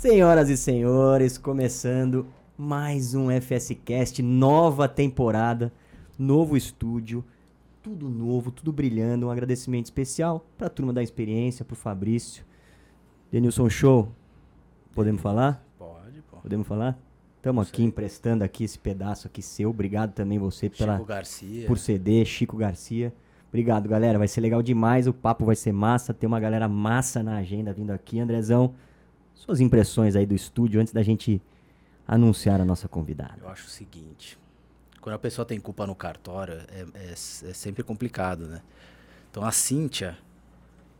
Senhoras e senhores, começando mais um FSCast, nova temporada, novo estúdio, tudo novo, tudo brilhando. Um agradecimento especial para a turma da experiência, para o Fabrício. Denilson Show, podemos falar? Pode, pô. Podemos falar? Estamos aqui emprestando aqui esse pedaço aqui seu. Obrigado também você pela, Chico Garcia. por ceder, Chico Garcia. Obrigado, galera. Vai ser legal demais. O papo vai ser massa. Tem uma galera massa na agenda vindo aqui. Andrezão, suas impressões aí do estúdio antes da gente anunciar a nossa convidada. Eu acho o seguinte: quando a pessoa tem culpa no cartório, é, é- é sempre complicado, né? Então a Cíntia,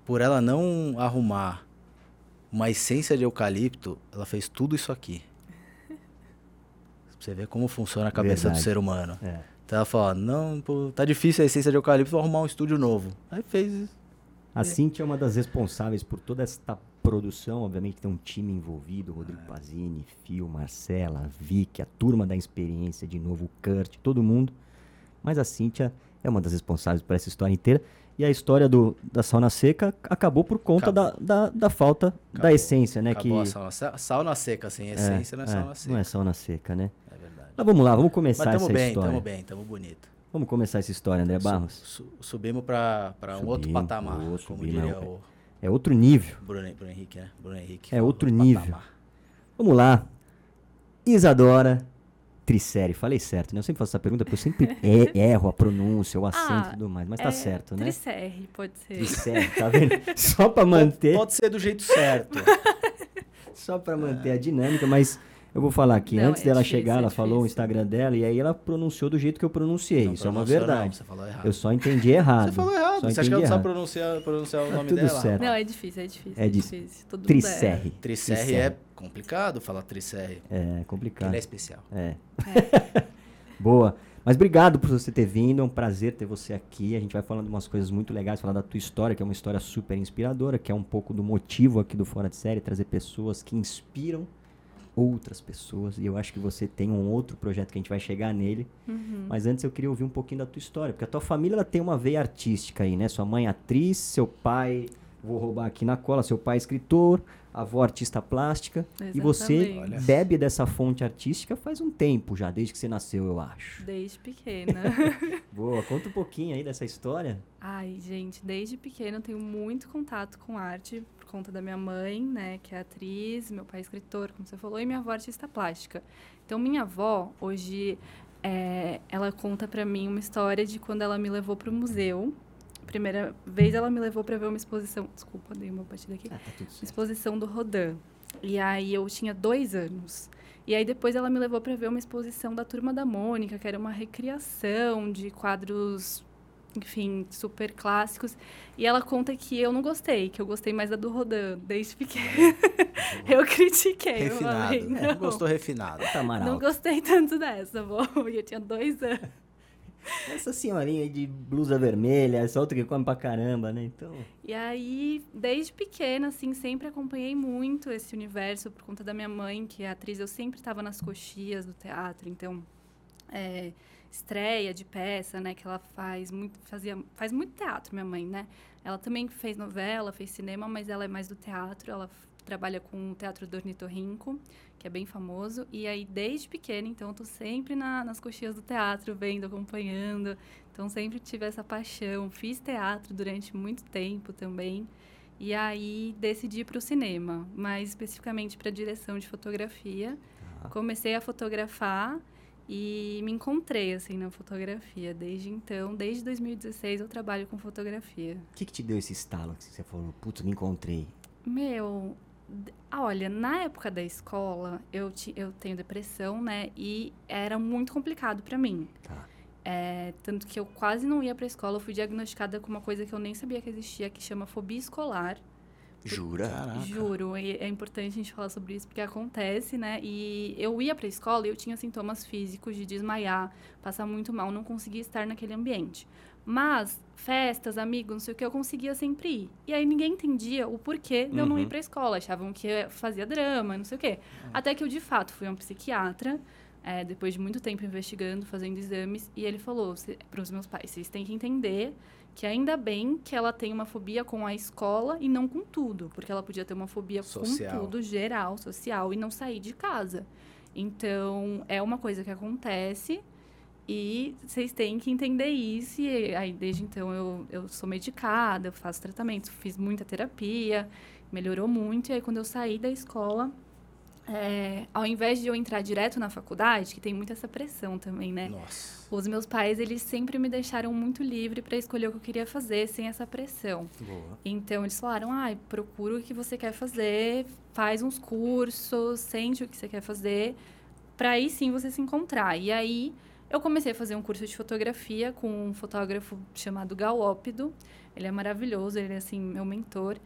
por ela não arrumar uma essência de eucalipto, ela fez tudo isso aqui. Pra você ver como funciona a cabeça Verdade. do ser humano. É. Então ela falou: não, pô, tá difícil a essência de eucalipto, vou arrumar um estúdio novo. Aí fez. A Cintia é uma das responsáveis por toda esta produção. Obviamente tem um time envolvido, Rodrigo Pazini, Fio, Marcela, Vicky, a turma da experiência de novo, o Kurt, todo mundo. Mas a Cintia é uma das responsáveis por essa história inteira. E a história do, da sauna seca acabou por conta da, da, da falta da Acabou. essência, né? Acabou que a sauna, sa- sauna seca, sem essência, não é sauna seca. Não é sauna seca, né? É verdade. Mas vamos lá, vamos Mas começar tamo essa bem, história. tamo bem, tamo bonito. Vamos começar essa história, André Barros. Su- su- subimos pra, pra um outro patamar, ô, como diria é o É outro nível. Bruno, Bruno Henrique, né? Bruno Henrique. É outro nível. patamar. Vamos lá. Isadora Triceri. Falei certo, né? Eu sempre faço essa pergunta porque eu sempre e- erro a pronúncia, o acento e Ah, tudo mais. Mas tá É, certo, né? Tricerre, pode ser. Triceri, tá vendo? Só pra manter, Pode ser do jeito certo. só pra manter a dinâmica, mas eu vou falar aqui. Não, Antes é dela difícil, chegar, é ela falou o difícil. Instagram dela e aí ela pronunciou do jeito que eu pronunciei. Não Isso é uma pronunciou, não, verdade. você falou errado. Eu só entendi errado. Você falou errado. Só Você acha que entendi ela não sabe pronunciar, pronunciar o Tá nome tudo dela? certo. Não, é difícil, é difícil. É É, difícil. difícil. Todo Tricerre. Tricerre é complicado falar Tricerre. É complicado. Ele é especial. É. Boa. Mas obrigado por você ter vindo, é um prazer ter você aqui. A gente vai falando de umas coisas muito legais, falar da tua história, que é uma história super inspiradora, que é um pouco do motivo aqui do Fora de Série, trazer pessoas que inspiram outras pessoas. E eu acho que você tem um outro projeto que a gente vai chegar nele. Uhum. Mas antes eu queria ouvir um pouquinho da tua história, porque a tua família ela tem uma veia artística aí, né? Sua mãe é atriz, seu pai, vou roubar aqui na cola, seu pai é escritor, avó artista plástica. E você Exatamente. Olha. bebe dessa fonte artística faz um tempo já, desde que você nasceu, eu acho. Desde pequena. Boa, conta um pouquinho aí dessa história. Ai, gente, desde pequena eu tenho muito contato com arte, conta da minha mãe, né, que é atriz, meu pai é escritor, como você falou, e minha avó é artista plástica. Então, minha avó, hoje, é, ela conta pra mim uma história de quando ela me levou pro museu. Primeira vez ela me levou pra ver uma exposição. Desculpa, dei uma batida aqui. Ah, tá certo. exposição do Rodin. E aí eu tinha dois anos. E aí depois ela me levou para ver uma exposição da Turma da Mônica, que era uma recriação de quadros, enfim, super clássicos. E ela conta que eu não gostei, que eu gostei mais da do Rodin, desde pequena. eu critiquei. eu falei, Refinado. não, Gostou refinado. Tá não gostei tanto dessa, bom. E eu tinha dois anos. Essa senhorinha aí de blusa vermelha, essa outra que come pra caramba, né? Então. E aí, desde pequena, assim, sempre acompanhei muito esse universo por conta da minha mãe, que é atriz. Eu sempre estava nas coxias do teatro, então é, estreia de peça, né? Que ela faz muito, fazia, faz muito teatro, minha mãe, né? Ela também fez novela, fez cinema, mas ela é mais do teatro. Ela trabalha com o Teatro do Ornitorrinco, que é bem famoso. E aí, desde pequena, então, eu tô sempre na- nas coxias do teatro, vendo, acompanhando. Então, sempre tive essa paixão. Fiz teatro durante muito tempo também. E aí, decidi para o cinema, mais especificamente para direção de fotografia. Tá. Comecei a fotografar e me encontrei, assim, na fotografia. Desde então, desde 2016, eu trabalho com fotografia. O que, que te deu esse estalo que você falou, putz, me encontrei? Meu, olha, na época da escola, eu, ti, eu tenho depressão, né? E era muito complicado para mim. Tá. É, tanto que eu quase não ia pra escola. Eu fui diagnosticada com uma coisa que eu nem sabia que existia, que chama fobia escolar. Jura? Caraca. Juro, e é importante a gente falar sobre isso porque acontece, né? E eu ia pra escola e eu tinha sintomas físicos de desmaiar, passar muito mal, não conseguia estar naquele ambiente. Mas festas, amigos, não sei o que, eu conseguia sempre ir. E aí ninguém entendia o porquê de eu não ir Uhum. pra escola, achavam que eu fazia drama, não sei o quê. Até que eu de fato fui a um psiquiatra, é, depois de muito tempo investigando, fazendo exames, e ele falou para os meus pais: vocês têm que entender que ainda bem que ela tem uma fobia com a escola e não com tudo, porque ela podia ter uma fobia social. com tudo, geral, social, e não sair de casa. Então, é uma coisa que acontece e vocês têm que entender isso. E aí, desde então, eu, eu sou medicada, eu faço tratamento, fiz muita terapia, melhorou muito. E aí, quando eu saí da escola, é, ao invés de eu entrar direto na faculdade, que tem muita essa pressão também, né? Nossa. Os meus pais, eles sempre me deixaram muito livre para escolher o que eu queria fazer, sem essa pressão. Boa. Então, eles falaram, ah, procura o que você quer fazer, faz uns cursos, sente o que você quer fazer, para aí sim você se encontrar. E aí, eu comecei a fazer um curso de fotografia com um fotógrafo chamado Galópido. Ele é maravilhoso, ele é, assim, meu mentor.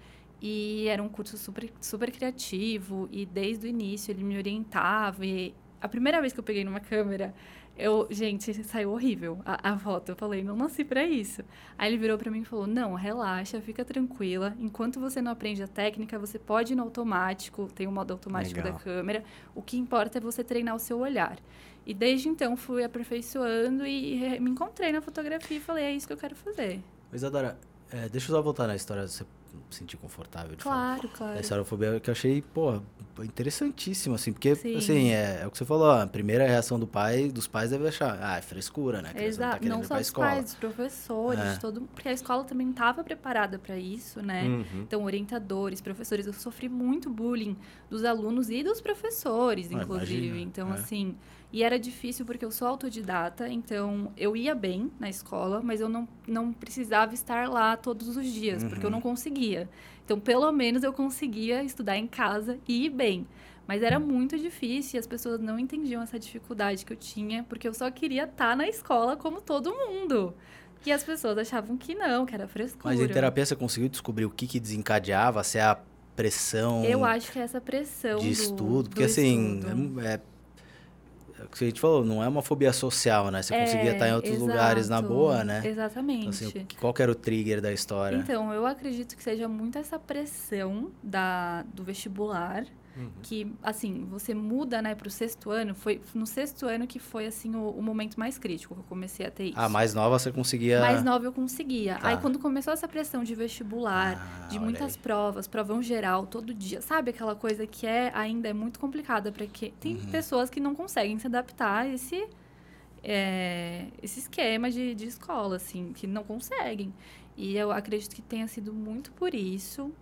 E era um curso super, super criativo e desde o início ele me orientava. E a primeira vez que eu peguei numa câmera, eu, gente, saiu horrível a, a foto. Eu falei, não nasci para isso. Aí ele virou para mim e falou: "Não, relaxa, fica tranquila. Enquanto você não aprende a técnica, você pode ir no automático, tem o modo automático Legal. da câmera. O que importa é você treinar o seu olhar". E desde então fui aperfeiçoando e, me encontrei na fotografia e falei: "É isso que eu quero fazer". Mas Adora, é, deixa eu só voltar na história. Você sentir confortável de claro, falar. Claro, Essa aerofobia que eu achei, pô, interessantíssimo, assim, porque, Sim. assim, é, é, o que você falou, a primeira reação do pai, dos pais deve achar, ah, é frescura, né? Que Exato, não, tá não só os pais, os professores, é. todo, porque a escola também estava preparada para isso, né? Uhum. Então, orientadores, professores, eu sofri muito bullying dos alunos e dos professores, ah, inclusive. Imagina. Então, é. assim, e era difícil porque eu sou autodidata, então eu ia bem na escola, mas eu não, não precisava estar lá todos os dias, uhum. porque eu não uhum. conseguia. Então, pelo menos eu conseguia estudar em casa e ir bem. Mas era muito difícil e as pessoas não entendiam essa dificuldade que eu tinha, porque eu só queria estar na escola como todo mundo. E as pessoas achavam que não, que era frescura. Mas em terapia você conseguiu descobrir o que, que desencadeava? Se é a pressão. Eu acho que é essa pressão. De do, estudo, porque assim, é, é que a gente falou, não é uma fobia social, né? Você é, conseguia estar em outros exato, lugares na boa, né? Exatamente. Então, assim, qual que era o trigger da história? Então, eu acredito que seja muito essa pressão da, do vestibular Uhum. Que, assim, você muda, né, para o sexto ano. Foi no sexto ano que foi, assim, o, o, momento mais crítico que eu comecei a ter isso. Ah, mais nova você conseguia... Mais nova eu conseguia. Tá. Aí, quando começou essa pressão de vestibular, ah, de muitas provas, provão geral, todo dia, sabe? Aquela coisa que é ainda é muito complicada para que... Tem uhum. pessoas que não conseguem se adaptar a esse... É, esse esquema de, de escola, assim, que não conseguem. E eu acredito que tenha sido muito por isso.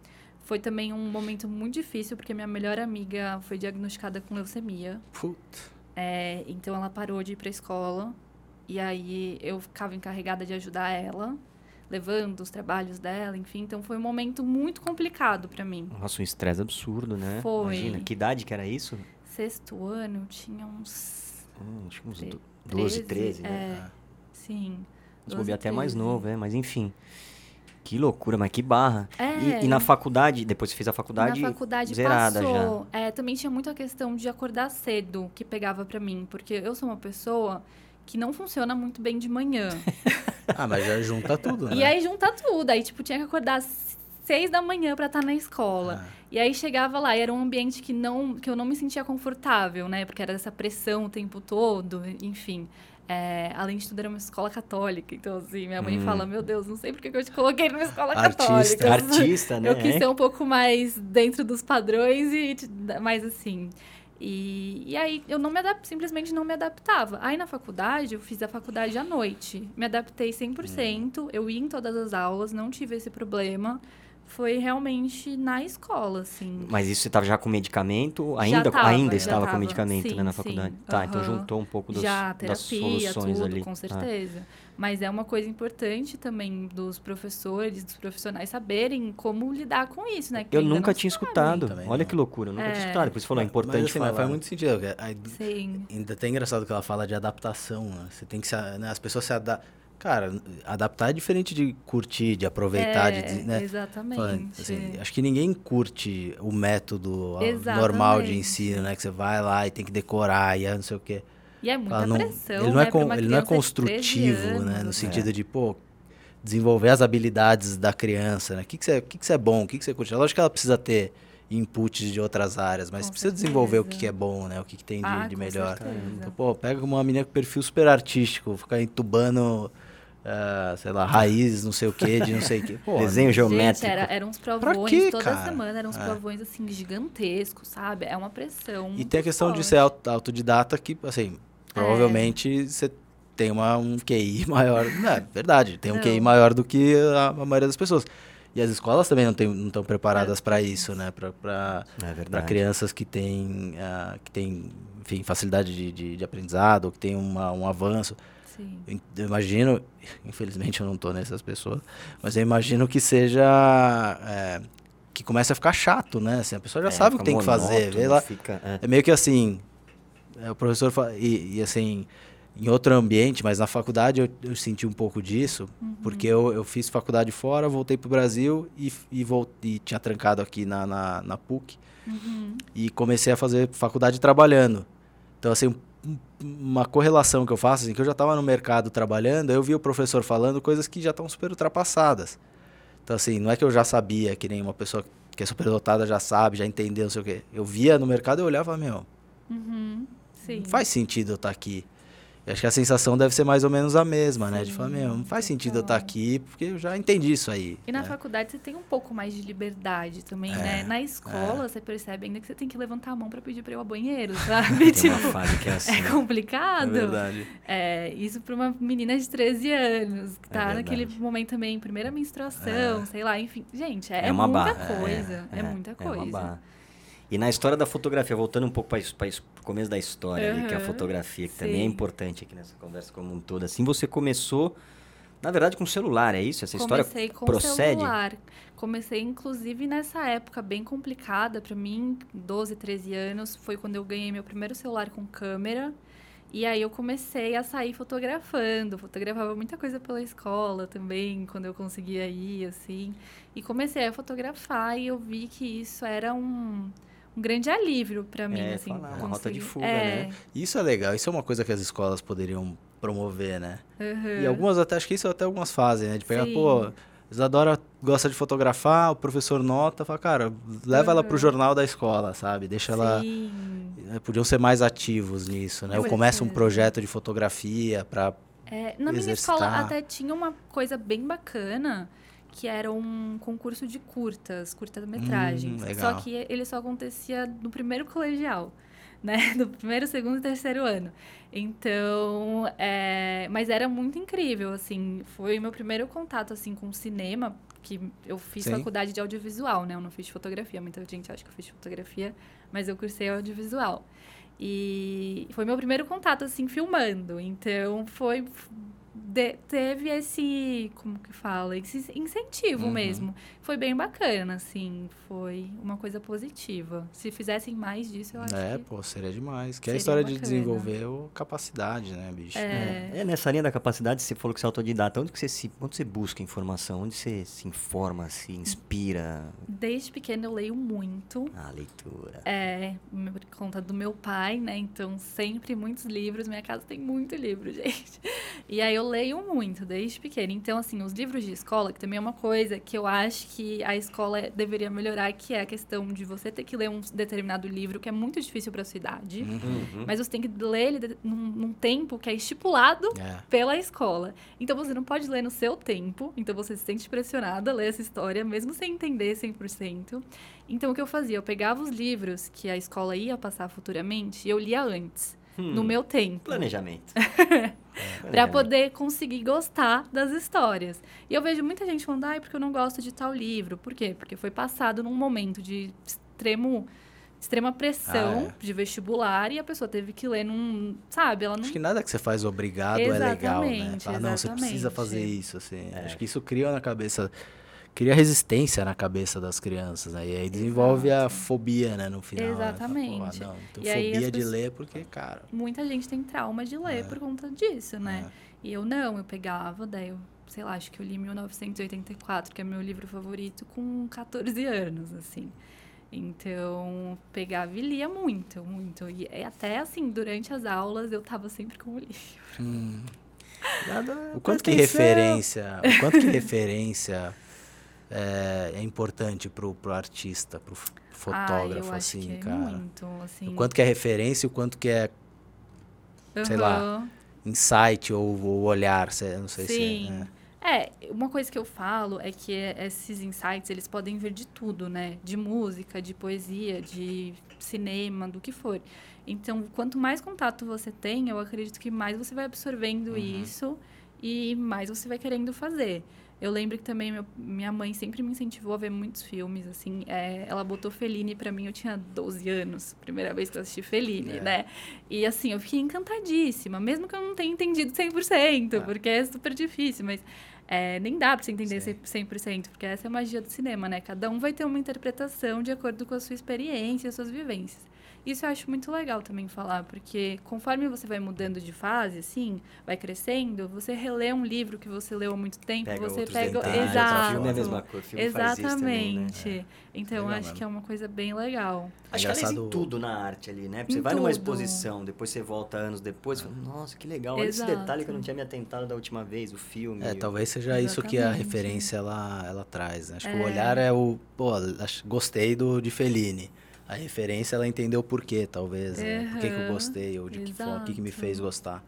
Foi também um momento muito difícil, porque minha melhor amiga foi diagnosticada com leucemia. Puta. É, então ela parou de ir pra escola. E aí eu ficava encarregada de ajudar ela, levando os trabalhos dela, enfim. Então foi um momento muito complicado para mim. Nossa, um estresse absurdo, né? Foi. Imagina, que idade que era isso? Sexto ano, eu tinha uns. Hum, acho que uns 12, 13, né? É, ah. sim. Vou até mais novo, é, mas enfim. Que loucura, mas que barra. É. E, e, na faculdade, depois você fez a faculdade, na faculdade zerada passou. já. É, também tinha muito a questão de acordar cedo, que pegava para mim. Porque eu sou uma pessoa que não funciona muito bem de manhã. ah, mas já junta tudo, né? E aí junta tudo. Aí, tipo, tinha que acordar seis da manhã para estar tá na escola. Ah. E aí chegava lá e era um ambiente que, não, que eu não me sentia confortável, né? Porque era essa pressão o tempo todo, enfim. É, além de tudo, era uma escola católica. Então, assim, minha mãe hum. fala: Meu Deus, não sei porque eu te coloquei numa escola artista, católica. Artista, né? Eu quis ser um pouco mais dentro dos padrões e mais assim. E, e aí eu não me adap simplesmente não me adaptava. Aí na faculdade, eu fiz a faculdade à noite. Me adaptei 100%, hum. eu ia em todas as aulas, não tive esse problema foi realmente na escola, assim. Mas isso você estava já com medicamento? Ainda, tava, ainda estava com medicamento sim, né, na faculdade? Sim, tá, uh -huh. então juntou um pouco dos, já, terapia, das soluções tudo, ali. com certeza. Ah. Mas é uma coisa importante também dos professores, dos profissionais saberem como lidar com isso, né? Que eu nunca tinha escutado. Também, Olha que loucura, eu nunca é. tinha escutado. Por isso falou, é importante mas, assim, falar. faz muito sentido. Sim. Ainda tem engraçado que ela fala de adaptação. Né? Você tem que se, né? As pessoas se adaptam Cara, adaptar é diferente de curtir, de aproveitar, é, de, né? Exatamente. Assim, acho que ninguém curte o método exatamente. normal de ensino, né? Que você vai lá e tem que decorar e é não sei o quê. E é muita não, pressão, ele não é, né? com, ele não é construtivo, anos, né? No sentido é. de, pô, desenvolver as habilidades da criança, né? O que, que, você, o que, que você é bom, o que, que você curte. Lógico que ela precisa ter inputs de outras áreas, mas Com precisa certeza. desenvolver o que, que é bom, né? O que, que tem de, Ah, de melhor. certeza. Então, pô, pega uma menina com perfil super artístico, ficar entubando, ah, sei lá, raízes, não sei o que, de não sei o que. Pô, Desenho Gente, geométrico. era, eram uns provões quê, toda cara? semana, eram uns É. provões assim gigantescos, sabe? É uma pressão. E tem a questão de forte. ser auto- autodidata que, assim, provavelmente você tem uma, um QI maior. Não, é verdade, tem um Não. QI maior do que a, a maioria das pessoas. E as escolas também não estão não estão preparadas para isso, né? Para É crianças que têm, ah, que têm enfim, facilidade de, de, de aprendizado, ou que têm uma, um avanço. Sim. Eu imagino, infelizmente eu não tô nessas pessoas, mas eu imagino que seja. é, que comece a ficar chato, né? Assim, a pessoa já É, sabe o que tem que fazer. Vê lá, Fica, é. é meio que assim, é, o professor fa- e, e, assim, em outro ambiente, mas na faculdade eu, eu senti um pouco disso, porque eu, eu fiz faculdade fora, voltei pro Brasil e, e, vol- e tinha trancado aqui na, na, na PUC Uhum. e comecei a fazer faculdade trabalhando. Então, assim, uma correlação que eu faço, assim, que eu já estava no mercado trabalhando, eu vi o professor falando coisas que já estão super ultrapassadas. Então, assim, não é que eu já sabia, que nem uma pessoa que é superdotada já sabe, já entendeu, não sei o quê. Eu via no mercado e olhava, meu, Uhum. Não faz sentido eu estar aqui. Eu acho que a sensação deve ser mais ou menos a mesma, né? De Sim, falar, meu, não faz sentido eu estar total. aqui, porque eu já entendi isso aí. E na né? faculdade você tem um pouco mais de liberdade também, É, né? Na escola você percebe ainda que você tem que levantar a mão pra pedir pra ir ao banheiro, sabe? Tipo, fase que é assim. é complicado. É verdade. É, isso pra uma menina de 13 anos, que É tá naquele momento também, primeira menstruação, sei lá, enfim. Gente, é, É muita barra. coisa. É, muita É uma coisa. barra. E na história da fotografia, voltando um pouco para o começo da história, ali, que é a fotografia, que também é sim. importante aqui nessa conversa como um todo. Assim, você começou, na verdade, com celular, é isso? Essa história Comecei com procede? celular. Comecei, inclusive, nessa época bem complicada pra mim, 12, 13 anos. Foi quando eu ganhei meu primeiro celular com câmera. E aí eu comecei a sair fotografando. Fotografava muita coisa pela escola também, quando eu conseguia ir, assim. E comecei a fotografar e eu vi que isso era um, um grande alívio pra mim, É, assim. falar, uma rota de fuga, é, né? Isso é legal, isso é uma coisa que as escolas poderiam promover, né? aham. E algumas até, acho que isso até algumas fazem, né? De pegar, Sim. pô, Isadora gosta de fotografar, o professor nota, fala, cara, leva ela pro Uhum. jornal da escola, sabe? Deixa ela. Sim. eh, Podiam ser mais ativos nisso, né? Com Ou começa um projeto de fotografia pra. É, na minha escola exercitar. até tinha uma coisa bem bacana, que era um concurso de curtas, curta-metragens. Hum, só que ele só acontecia no primeiro colegial, né? No primeiro, segundo e terceiro ano. Então, é, mas era muito incrível, assim. Foi meu primeiro contato, assim, com cinema, que eu fiz Sim. faculdade de audiovisual, né? Eu não fiz fotografia. Muita gente acha que eu fiz fotografia, mas eu cursei audiovisual. E foi meu primeiro contato, assim, filmando. Então, foi... de- teve esse... Como que fala? Esse incentivo Uhum. mesmo. Foi bem bacana, assim. Foi uma coisa positiva. Se fizessem mais disso, eu acho É, que... pô, seria demais. Que é a Seria história de bacana. desenvolver o capacidade, né, bicho? É. É, nessa linha da capacidade, você falou que você é autodidata. Onde que você, se, onde você busca informação? Onde você se informa, se inspira? Desde pequena eu leio muito. A leitura. É, por conta do meu pai, né? Então, sempre muitos livros. Minha casa tem muito livro, gente. E aí eu leio muito, desde pequena. Então, assim, os livros de escola, que também é uma coisa que eu acho que a escola deveria melhorar, que é a questão de você ter que ler um determinado livro que é muito difícil para sua idade. Uhum. Mas você tem que ler ele num, num tempo que é estipulado É. pela escola. Então você não pode ler no seu tempo, então você se sente pressionada a ler essa história, mesmo sem entender 100%. Então o que eu fazia? Eu pegava os livros que a escola ia passar futuramente e eu lia antes, Hum. no meu tempo. Planejamento. Pra poder conseguir gostar das histórias. E eu vejo muita gente falando, ai, porque eu não gosto de tal livro. Por quê? Porque foi passado num momento de extremo, extrema pressão Ah, de vestibular e a pessoa teve que ler num. Sabe? Ela não. Acho que nada que você faz obrigado é legal, né? Exatamente, Fala, não, você precisa exatamente. fazer isso, assim. É. Acho que isso cria na cabeça, cria resistência na cabeça das crianças, né? E aí desenvolve a Exato. fobia, né, no final. né? Fala, Exatamente. Não, tenho fobia de pessoas- ler porque, cara... muita gente tem trauma de ler É. por conta disso, né? é. E eu não, eu pegava, daí eu, sei lá, acho que eu li 1984, que é meu livro favorito, com 14 anos, assim. Então, pegava e lia muito, muito. E é até assim, durante as aulas, eu tava sempre com o livro. Hum. Nada, O quanto que referência, o quanto que referência é, é importante pro, pro artista, pro Ah, fotógrafo, acho assim, é cara? muito, assim. O quanto que é referência o quanto que é sei lá, insight ou, ou olhar, não sei Sim. se... é. É, uma coisa que eu falo é que esses insights, eles podem vir de tudo, né? De música, de poesia, de cinema, do que for. Então, quanto mais contato você tem, eu acredito que mais você vai absorvendo Uhum. isso e mais você vai querendo fazer. Eu lembro que também meu- minha mãe sempre me incentivou a ver muitos filmes, assim. é, ela botou Fellini pra mim, eu tinha 12 anos, primeira vez que eu assisti Fellini, É. né? E assim, eu fiquei encantadíssima, mesmo que eu não tenha entendido 100%, É. porque é super difícil, mas é, nem dá pra você entender Sim. 100%, porque essa é a magia do cinema, né? Cada um vai ter uma interpretação de acordo com a sua experiência e as suas vivências. Isso eu acho muito legal também falar, porque conforme você vai mudando de fase, assim, vai crescendo, você relê um livro que você leu há muito tempo, Pega você pega. detalhes, Exato. Filme é a mesma coisa. O filme isso também, né? Exatamente. Então, eu Legal acho mesmo. que é uma coisa bem legal. Acho que aliás, Engraçado- em tudo na arte ali, né? Você Em vai numa tudo. exposição, depois você volta anos depois, fala, nossa, que legal, olha esse Exato. detalhe que eu não tinha me atentado da última vez, o filme. É, o- talvez seja isso que a Exatamente. referência ela, ela traz. Né? Acho que É. o olhar é o. Pô, acho- gostei do de Fellini. A referência ela entendeu o porquê, talvez. Né? Por que, que eu gostei, ou de que forma, o que, que me fez gostar.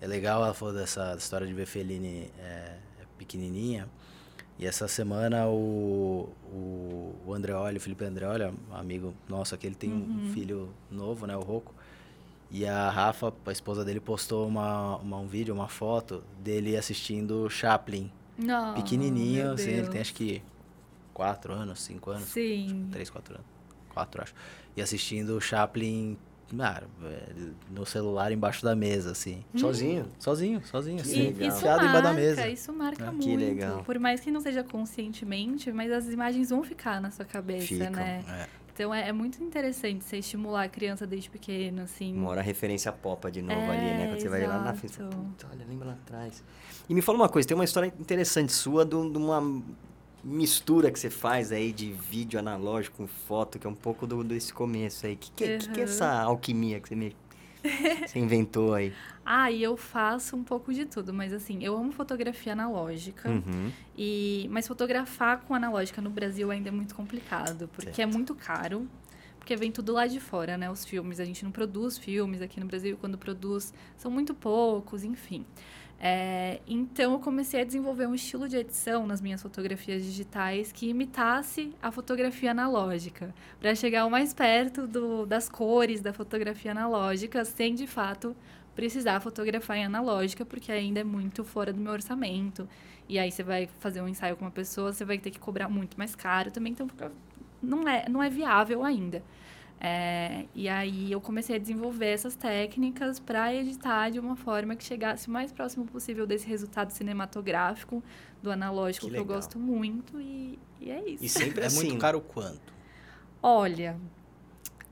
É legal ela falou dessa história de ver Fellini é, pequenininha. E essa semana o, o, o Andreoli, o Felipe Andreoli, amigo nosso aqui, ele tem Uhum. um filho novo, né, o Rocco. E a Rafa, a esposa dele, postou uma, uma- um vídeo, uma foto dele assistindo Chaplin. Não, pequenininho, assim, ele tem acho que quatro anos, cinco anos. Sim. Três, quatro anos. Quatro, acho. E assistindo Chaplin ah, no celular embaixo da mesa, assim. Sozinho? Sozinho, sozinho, Que assim. E isso enfiado marca, embaixo da mesa. isso marca É. muito. Que legal. Por mais que não seja conscientemente, mas as imagens vão ficar na sua cabeça, Ficam, né? é. Então é, é muito interessante você estimular a criança desde pequeno, assim. Uma hora a referência popa de novo É, ali, né? Quando você vai lá na frente, exato. puta, olha, lembra lá atrás. E me fala uma coisa, tem uma história interessante sua de uma mistura que você faz aí de vídeo analógico com foto, que é um pouco do, desse começo aí. O que, que, é- que que é Uhum. essa alquimia que você, me, você inventou aí? Ah, e eu faço um pouco de tudo, mas assim, eu amo fotografia analógica. Uhum. E, mas fotografar com analógica no Brasil ainda é muito complicado, porque é muito caro. Porque vem tudo lá de fora, né? Os filmes. A gente não produz filmes aqui no Brasil. Quando produz, são muito poucos, enfim. É, então, eu comecei a desenvolver um estilo de edição nas minhas fotografias digitais que imitasse a fotografia analógica, para chegar o mais perto do- das cores da fotografia analógica, sem de fato precisar fotografar em analógica, porque ainda é muito fora do meu orçamento. E aí você vai fazer um ensaio com uma pessoa, você vai ter que cobrar muito mais caro também, então fica- não é, não é viável ainda. É, e aí eu comecei a desenvolver essas técnicas para editar de uma forma que chegasse o mais próximo possível desse resultado cinematográfico do analógico Que que, eu gosto muito e, e é isso. E sempre É assim. muito caro quanto? Olha,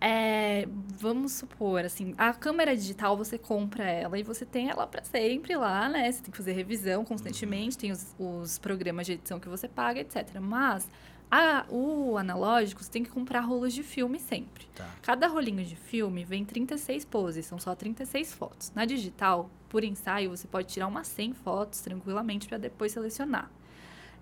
é, vamos supor, assim, a câmera digital você compra ela e você tem ela para sempre lá, né? Você tem que fazer revisão constantemente, tem os, os programas de edição que você paga, etc. Mas a- o analógico você tem que comprar rolos de filme sempre. Tá. Cada rolinho de filme vem 36 poses, são só 36 fotos. Na digital, por ensaio, você pode tirar umas 100 fotos tranquilamente para depois selecionar.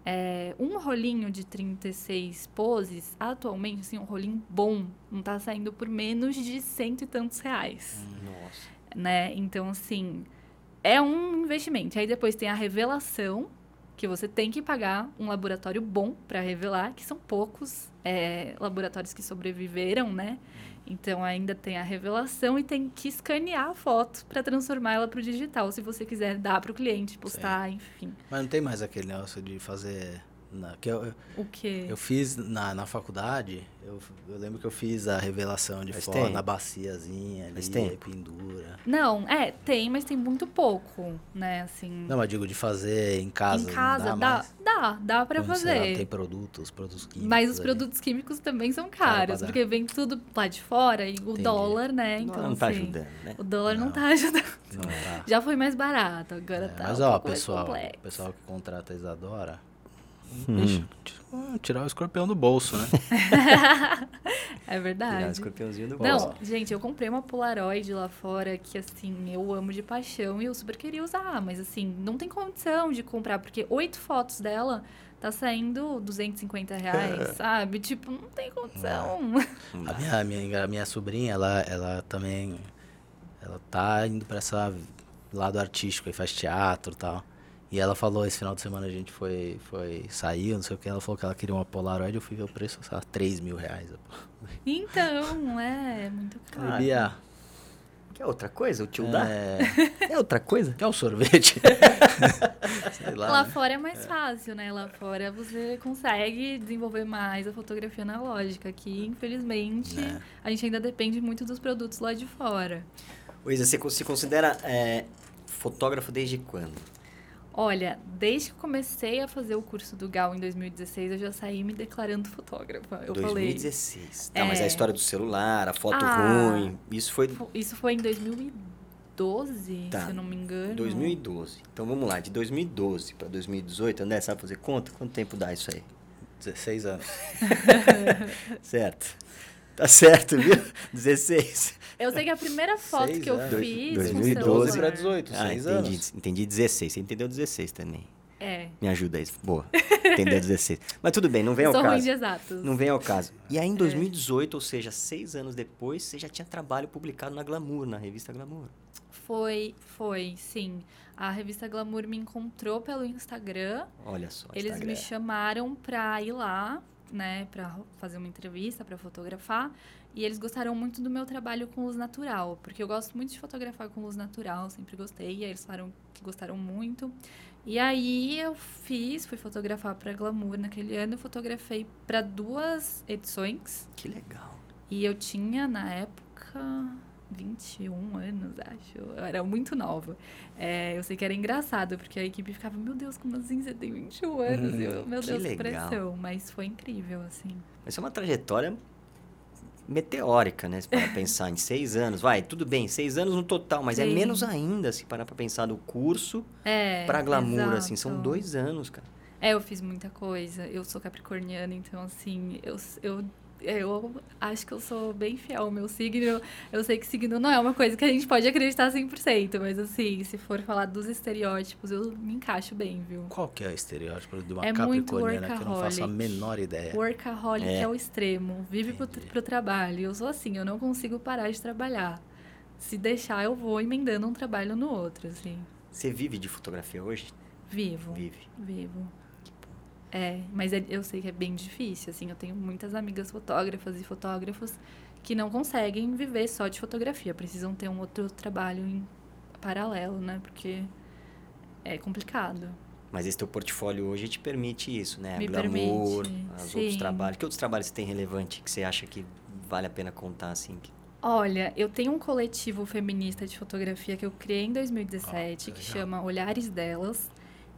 É, um rolinho de 36 poses, atualmente, assim, um rolinho bom, não tá saindo por menos de cento e tantos reais, Nossa. né? Então, assim, é um investimento. Aí depois tem a revelação, que você tem que pagar um laboratório bom para revelar, que são poucos é, laboratórios que sobreviveram, né? Então ainda tem a revelação e tem que escanear a foto para transformar ela para o digital, se você quiser dar para o cliente, postar, enfim. Mas não tem mais aquele negócio de fazer. Na, que eu, O quê? eu fiz na, na faculdade, eu, eu lembro que eu fiz a revelação de tempo. na baciazinha ali, tempo. aí pendura. Não, é, tem, mas tem muito pouco, né? Assim. Não, mas digo de fazer em casa. em casa dá, dá, dá, dá para Como será? fazer. Tem produtos, produtos químicos. Mas os ali. produtos químicos também são Caro pra caros, porque vem tudo lá de fora e o Entendi. dólar, né? Então, não, não tá assim, ajudando, né? O dólar não, Não. tá ajudando. Não tá. Já foi mais barato, agora É, tá mas um ó, pessoal, mais complexo. pessoal que contrata a Isadora, Hum. deixa, tira- tirar o escorpião do bolso, né? É verdade. escorpiãozinho do Não, bolso. gente, eu comprei uma Polaroid lá fora que, assim, eu amo de paixão e eu super queria usar, mas, assim, não tem condição de comprar, porque oito fotos dela tá saindo 250 reais, sabe? Tipo, não tem condição. Não A minha, minha, a minha sobrinha, ela, ela também. Ela tá indo pra esse lado artístico, aí faz teatro e tal. E ela falou, esse final de semana a gente foi, foi sair, não sei o que, ela falou que ela queria uma Polaroid, eu fui ver o preço, sei lá, 3 mil reais. Então, é muito Falei, caro. Bia, Quer outra coisa? O tio dá? é, É outra coisa? quer um sorvete? sei lá. Lá né? fora é mais fácil, né? Lá fora você consegue desenvolver mais a fotografia analógica. Aqui, infelizmente, É. a gente ainda depende muito dos produtos lá de fora. Luísa, você se considera é, fotógrafo desde quando? Olha, desde que eu comecei a fazer o curso do Gal em 2016, eu já saí me declarando fotógrafa. Eu 2016. Tá, mas É. a história do celular, a foto Ah. ruim, isso foi falei. Isso foi em 2012, Tá. se eu não me engano. 2012. Então vamos lá, de 2012 para 2018, André, sabe fazer conta? Quanto tempo dá isso aí? 16 anos. Certo. Tá certo, viu? 16. Eu sei que a primeira foto Seis que eu anos. Fiz 2012 com 12 celular. pra 18, Ah, 6 entendi. anos. Entendi 16. Você entendeu 16 também. É. Me ajuda aí. Boa. Entendeu 16. Mas tudo bem, não vem ao Sou ruim caso. de exatos. Não vem ao caso. E É. aí, em 2018, ou seja, seis anos depois, você já tinha trabalho publicado na Glamour, na revista Glamour. Foi, foi, sim. A revista Glamour me encontrou pelo Instagram. Olha só. Eles Instagram. me chamaram pra ir lá, né, pra fazer uma entrevista, pra fotografar. E eles gostaram muito do meu trabalho com luz natural, porque eu gosto muito de fotografar com luz natural, sempre gostei. E aí eles falaram que gostaram muito. E aí eu fiz, fui fotografar pra Glamour naquele ano, eu fotografei pra duas edições. Que legal. E eu tinha, na época, 21 anos, acho. Eu era muito nova. É, eu sei que era engraçado, porque a equipe ficava, meu Deus, como assim você tem 21 anos? E eu, meu que Deus, legal. pressão. Mas foi incrível, assim. Mas é uma trajetória meteórica, né? Se parar pra pensar em seis anos. Vai, tudo bem, seis anos no total, mas é Sim. menos ainda se parar pra pensar do curso É. pra Glamour, assim. São exato. dois anos, cara. É, eu fiz muita coisa. Eu sou capricorniana, então, assim, eu, eu, eu acho que eu sou bem fiel ao meu signo. Eu sei que signo não é uma coisa que a gente pode acreditar 100%, mas, assim, se for falar dos estereótipos, eu me encaixo bem, viu? Qual que é o estereótipo de uma É capricorniana que eu não faço a menor ideia? Workaholic É. é. o extremo. Vive pro, pro trabalho. Eu sou assim, eu não consigo parar de trabalhar. Se deixar, eu vou emendando um trabalho no outro, assim. Você vive de fotografia hoje? Vivo. Vive. Vivo. É, mas é- eu sei que é bem difícil, assim. Eu tenho muitas amigas fotógrafas e fotógrafos que não conseguem viver só de fotografia. Precisam ter um outro trabalho em paralelo, né? Porque é complicado. Mas esse teu portfólio hoje te permite isso, né? Me Glamour, os outros trabalhos. Que outros trabalhos você tem relevante que você acha que vale a pena contar, assim? Olha, eu tenho um coletivo feminista de fotografia que eu criei em 2017, Ah, que chama Olhares Delas.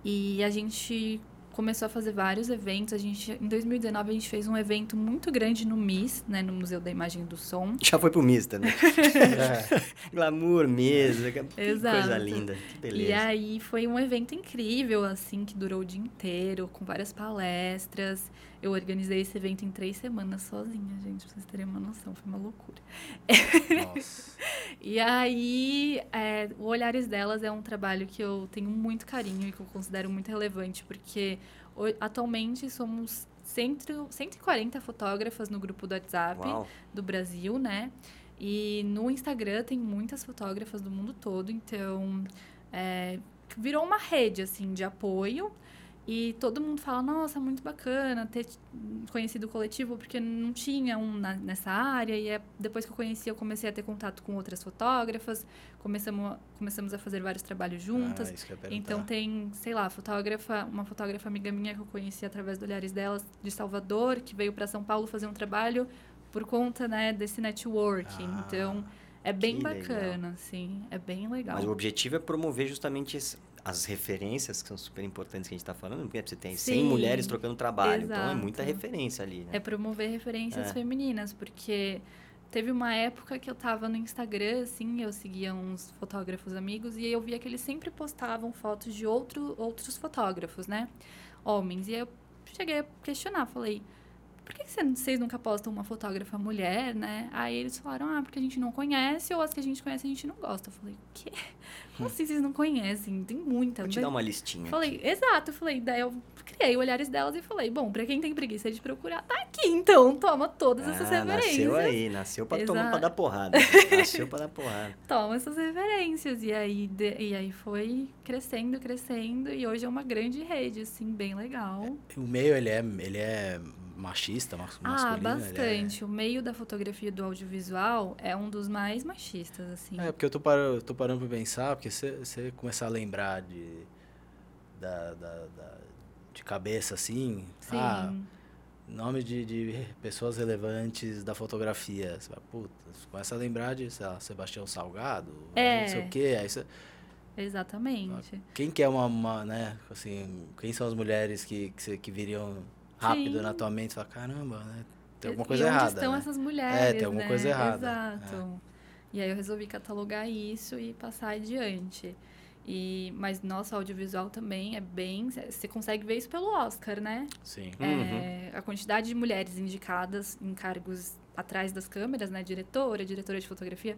E a gente começou a fazer vários eventos. A gente, em 2019, a gente fez um evento muito grande no MIS, né, no Museu da Imagem e do Som. Já foi pro Mista, né? É. Glamour, mesa, que coisa Exato. linda. Que beleza. E aí foi um evento incrível, assim, que durou o dia inteiro, com várias palestras. Eu organizei esse evento em três semanas sozinha, gente, pra vocês terem uma noção, foi uma loucura. Nossa. E aí, é, o Olhares Delas é um trabalho que eu tenho muito carinho e que eu considero muito relevante, porque atualmente somos cento, 140 fotógrafas no grupo do WhatsApp Uau. do Brasil, né? E no Instagram tem muitas fotógrafas do mundo todo, então é, virou uma rede assim de apoio. E todo mundo fala, nossa, muito bacana ter conhecido o coletivo, porque não tinha um na- nessa área. E é- depois que eu conheci, eu comecei a ter contato com outras fotógrafas. Começamos, a- começamos a fazer vários trabalhos juntas. Ah, isso que eu ia perguntar. Então tem, sei lá, fotógrafa, uma fotógrafa amiga minha que eu conheci através do Olhares delas de Salvador, que veio para São Paulo fazer um trabalho por conta, né, desse networking. Ah, então, é bem bacana, assim, é bem legal. Mas o objetivo é promover justamente esse- as referências que são super importantes que a gente está falando, porque você tem 100 Sim, mulheres trocando trabalho, então é exato. muita referência ali, né? É promover referências É. femininas, porque teve uma época que eu tava no Instagram, assim, eu seguia uns fotógrafos amigos e eu via que eles sempre postavam fotos de outro, outros fotógrafos, né? Homens. E aí eu cheguei a questionar, falei, por que vocês nunca postam uma fotógrafa mulher, né? Aí eles falaram, ah, porque a gente não conhece, ou as que a gente conhece a gente não gosta. Eu falei, o quê? Como assim vocês não conhecem? Tem muita. Vou te dar uma listinha. Falei, aqui. exato, falei, daí eu criei olhares delas e falei, bom, pra quem tem preguiça de procurar, tá aqui, então, toma todas essas Ah, referências. nasceu aí, nasceu pra, tomar, pra Exato. dar porrada. nasceu pra dar porrada. Toma essas referências. E aí, de- e aí foi crescendo, crescendo, e hoje é uma grande rede, assim, bem legal. O meio, ele é, ele é machista, masculino? Ah, ele bastante. O meio da fotografia do audiovisual é um dos mais machistas, assim. É, é porque eu tô parando, eu tô parando pra pensar, porque você começar a lembrar de... Da, da, da- de cabeça, assim... Sim. Ah, nome de, de pessoas relevantes da fotografia. Você vai, puta, você começa a lembrar de, sei lá, Sebastião Salgado, É. não sei o quê. Aí você, Exatamente. quem que é uma, uma, né, assim, quem são as mulheres que, que, que viriam rápido Sim. na tua mente? Você fala, caramba, né? Tem alguma coisa e onde errada, estão né? essas mulheres, É, tem alguma né? coisa errada, Exato. E aí eu resolvi catalogar isso e passar adiante. E, mas nosso audiovisual também é bem... Você consegue ver isso pelo Oscar, né? Sim. Uhum. É, a quantidade de mulheres indicadas em cargos atrás das câmeras, né? Diretora, diretora de fotografia,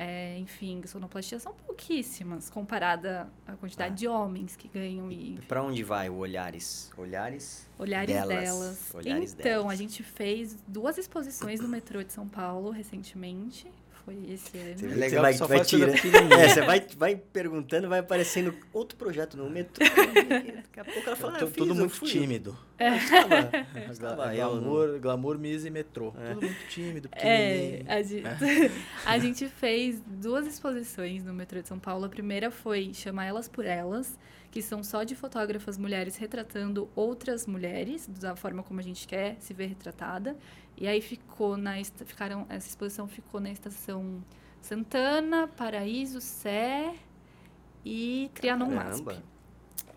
é, enfim, sonoplastia são pouquíssimas comparada à quantidade Ah. de homens que ganham e Pra onde vai o Olhares? Olhares? olhares Delas. delas. Olhares então, delas. a gente fez duas exposições no metrô de São Paulo recentemente. Foi esse. É Você legal vai, que só vai tira-. É, você vai, vai perguntando, vai aparecendo outro projeto no metrô. Daqui a pouco ela fala, ah, eu fiz, tudo eu muito fui. tímido. Estava- eu Gla- estava eu no- glamour, glamour, Miss e metrô. É. Tudo muito tímido, É, pequenininho. a gente, a gente fez duas exposições no metrô de São Paulo. A primeira foi Chamar Elas por Elas, que são só de fotógrafas mulheres retratando outras mulheres, da forma como a gente quer se ver retratada. E aí ficou na ficaram essa exposição ficou na estação Santana, Paraíso, Sé e Trianon MASP.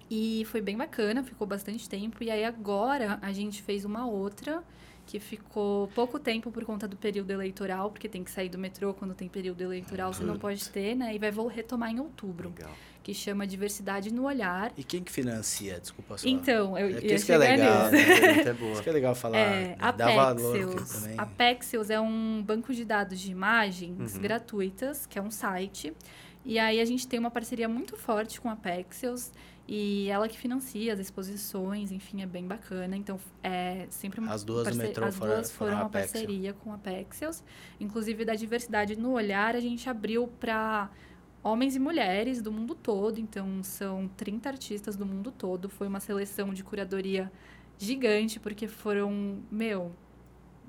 E foi bem bacana, ficou bastante tempo. E aí agora a gente fez uma outra que ficou pouco tempo por conta do período eleitoral, porque tem que sair do metrô quando tem período eleitoral, você não pode ter, né? E vai retomar em outubro, Legal. Que chama Diversidade no Olhar. E quem que financia? Desculpa só. Então, eu É ia que isso que é legal, nisso. né? É boa. Isso que é legal falar. É, dá valor porque Apexios. também. Apexios é um banco de dados de imagens Uhum. gratuitas, que é um site. E aí a gente tem uma parceria muito forte com a Apexios e ela que financia as exposições, enfim, é bem bacana. Então, é sempre uma As duas parce- metrô As foram- duas foram foram uma parceria com a Apexios. Inclusive, da diversidade no olhar, a gente abriu para homens e mulheres do mundo todo. Então, são 30 artistas do mundo todo. Foi uma seleção de curadoria gigante, porque foram, meu,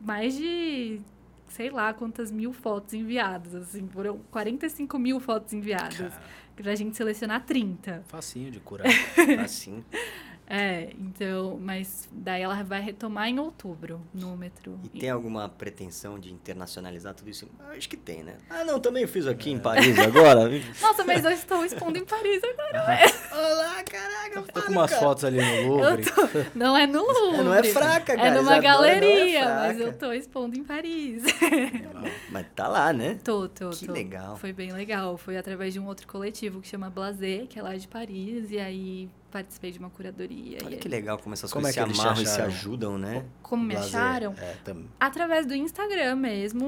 mais de sei lá quantas mil fotos enviadas. Assim, foram 45 mil fotos enviadas. Cara, Pra gente selecionar 30. facinho de curar. Assim. É, então, mas daí ela vai retomar em outubro no metrô. E tem alguma pretensão de internacionalizar tudo isso? Acho que tem, né? Ah, não, também fiz aqui em Paris agora. Nossa, mas eu estou expondo em Paris agora. Olá, caraca, Tô com umas fotos ali no Louvre. Não é no Louvre. não é fraca, cara. É numa Isadora é galeria, mas fraca. eu tô expondo em Paris. Mas tá lá, né? tô, tô, Que tô. legal. Foi bem legal. Foi através de um outro coletivo que chama Blazer, que é lá de Paris. E aí participei de uma curadoria. Olha e que aí- legal como essas Como coisas é que se amarram e se ajudam, né? Como me Lazer. acharam? É, tam... Através do Instagram mesmo.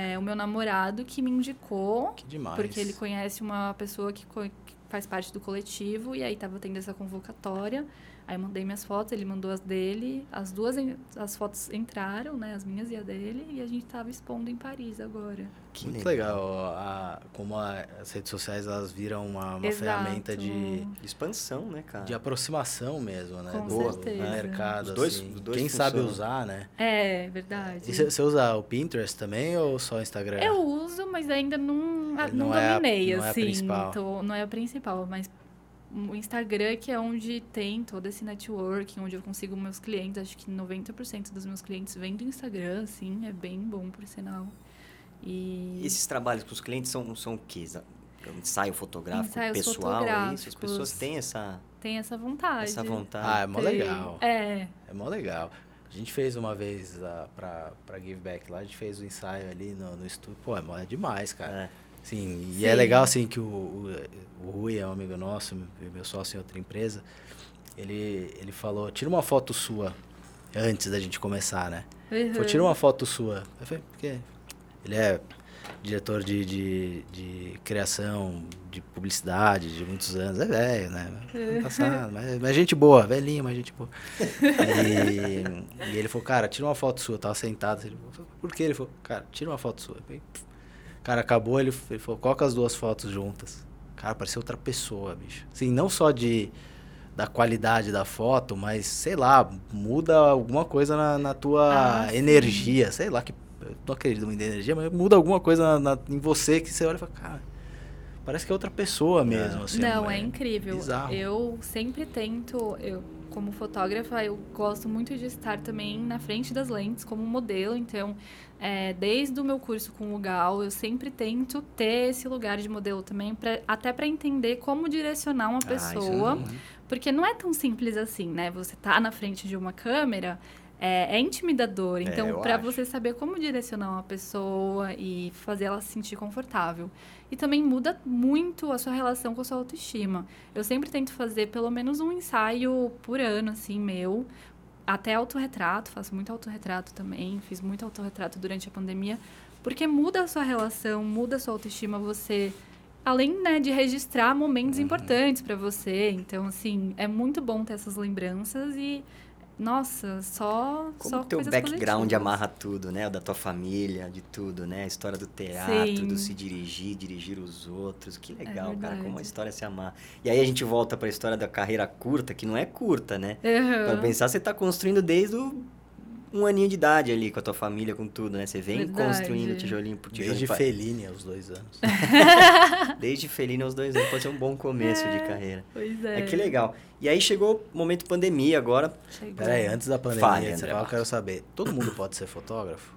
É, o meu namorado que me indicou. que demais. Porque ele conhece uma pessoa que, co- que faz parte do coletivo e aí tava tendo essa convocatória. Aí eu mandei minhas fotos, ele mandou as dele. As duas as fotos entraram, né? As minhas e a dele. E a gente tava expondo em Paris agora. Que Muito legal, a- como a- as redes sociais elas viram uma, uma ferramenta de, Expansão, né, cara? de aproximação mesmo, né? Com do, certeza. do mercado, Os dois- assim. os dois Quem sabe funcionam. usar, né? É, verdade. E você usa o Pinterest também ou só o Instagram? Eu uso, mas ainda não, É, não, não é a- dominei, não é a assim. principal. tô- não é a principal, mas o Instagram, que é onde tem todo esse networking, onde eu consigo meus clientes. Acho que 90% dos meus clientes vêm do Instagram, assim. É bem bom, por sinal. E... Esses trabalhos com os clientes são, são o quê? Um ensaio fotográfico Ensaios pessoal, é isso? As pessoas têm essa, Tem essa vontade. essa vontade. Ah, é mó Tem. legal. É, É mó legal. A gente fez uma vez uh, pra, pra Give Back lá, a gente fez o ensaio ali no, no estúdio. Pô, é, mó- é demais, cara. É. Sim, e Sim. é legal assim que o, o, o Rui é um amigo nosso, meu sócio em outra empresa. Ele, ele falou, tira uma foto sua. Antes da gente começar, né? Ele Uhum. falou, tira uma foto sua. Eu falei, por quê? Ele é diretor de, de, de criação, de publicidade de muitos anos. É velho, né? Ano Passado, mas, mas gente boa, velhinho, mas gente boa. E, e ele falou, cara, tira uma foto sua. Eu tava sentado. Ele falou, por que? Ele falou, cara, tira uma foto sua. Eu falei. Cara, acabou, ele, ele falou, coloca as duas fotos juntas. Cara, parecia outra pessoa, bicho. Assim, não só de da qualidade da foto, mas, sei lá, muda alguma coisa na, na tua Ah, sim. energia. Sei lá, que eu não acredito muito em energia, mas muda alguma coisa na- na- em você que você olha e fala, cara, parece que é outra pessoa mesmo. assim, Não, é incrível. bizarro. Eu sempre tento, eu como fotógrafa, eu gosto muito de estar também na frente das lentes como modelo. Então, é, desde o meu curso com o Gal, eu sempre tento ter esse lugar de modelo também, pra, até para entender como direcionar uma Ah, é pessoa. bom. Porque não é tão simples assim, né? Você tá na frente de uma câmera, é, é intimidador. É, Então, eu para você saber como direcionar uma pessoa e fazer ela se sentir confortável. E também muda muito a sua relação com a sua autoestima. Eu sempre tento fazer pelo menos um ensaio por ano, assim, meu. Até autorretrato, faço muito autorretrato também. Fiz muito autorretrato durante a pandemia. Porque muda a sua relação, muda a sua autoestima. Você além né, de registrar momentos Uhum. importantes para você. Então, assim, é muito bom ter essas lembranças e, nossa, só. Como só o teu background positivas. amarra tudo, né? O da tua família, de tudo, né? A história do teatro, Sim. do se dirigir, dirigir os outros. Que legal, cara, como a história se amarra. E aí a gente volta pra história da carreira curta, que não é curta, né? Aham. Pra pensar, você tá construindo desde o um aninho de idade ali, com a tua família, com tudo, né? Você vem Verdade. construindo tijolinho por tijolinho. Desde Fellini aos dois anos. Desde Felino aos dois anos, pode ser um bom começo de carreira. Pois é. É que legal. E aí chegou o momento pandemia agora. Chegou. Peraí, antes da pandemia, Fale, André fala, eu quero saber, todo mundo pode ser fotógrafo?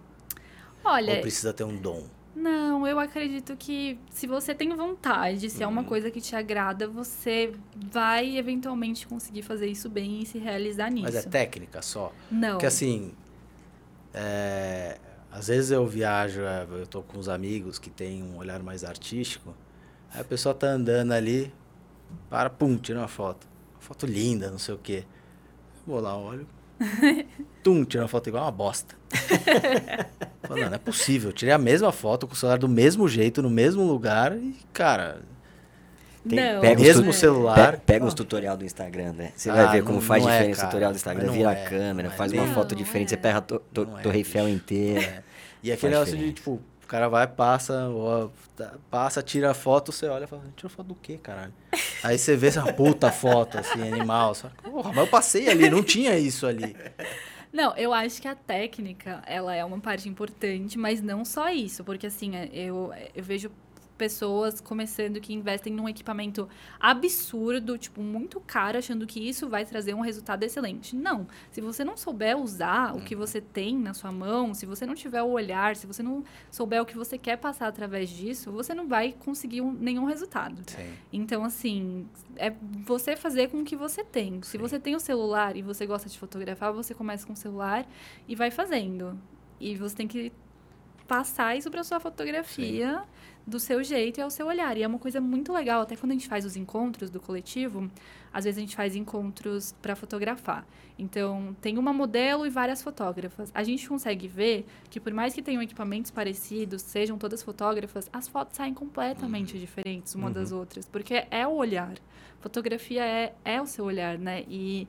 Olha, Ou precisa ter um dom? não, eu acredito que se você tem vontade, se é Uhum. uma coisa que te agrada, você vai eventualmente conseguir fazer isso bem e se realizar nisso. Mas é técnica só? Não. Porque assim, é, às vezes eu viajo, é, eu tô com uns amigos que têm um olhar mais artístico, aí a pessoa tá andando ali, para, pum, tira uma foto. Uma foto linda, não sei o quê. Vou lá, olho. Tum, tira uma foto igual uma bosta. Falo, não, não é possível. Eu tirei a mesma foto com o celular do mesmo jeito, no mesmo lugar e, cara, Tem- não, pega os mesmo tu- celular. Pe- Pega uns tutorial do Instagram, né? Você Ah, vai ver como não- faz não é, diferença o cara. tutorial do Instagram. Vira é, a câmera, é faz uma foto diferente, é. você pega a to- to- Não é, Torre Eiffel inteira. É. E aquele negócio de, tipo, o cara vai, passa, ó, tá- passa, tira a foto, você olha e fala, tira foto do quê, caralho? Aí você vê essa puta foto, assim, animal. Você fala, porra, mas eu passei ali, não tinha isso ali. Não, eu acho que a técnica, ela é uma parte importante, mas não só isso, porque assim, é, eu, eu vejo pessoas começando que investem num equipamento absurdo, tipo, muito caro, achando que isso vai trazer um resultado excelente. Não. Se você não souber usar o que você tem na sua mão, se você não tiver o olhar, se você não souber o que você quer passar através disso, você não vai conseguir um- nenhum resultado. Sim. Então, assim, é você fazer com o que você tem. Se Sim. você tem o celular e você gosta de fotografar, você começa com o celular e vai fazendo. E você tem que passar isso para sua fotografia do seu jeito e ao seu olhar. E é uma coisa muito legal, até quando a gente faz os encontros do coletivo, às vezes a gente faz encontros para fotografar. Então, tem uma modelo e várias fotógrafas. A gente consegue ver que por mais que tenham equipamentos parecidos, sejam todas fotógrafas, as fotos saem completamente diferentes uma das outras, porque é o olhar. Fotografia é, é o seu olhar, né? E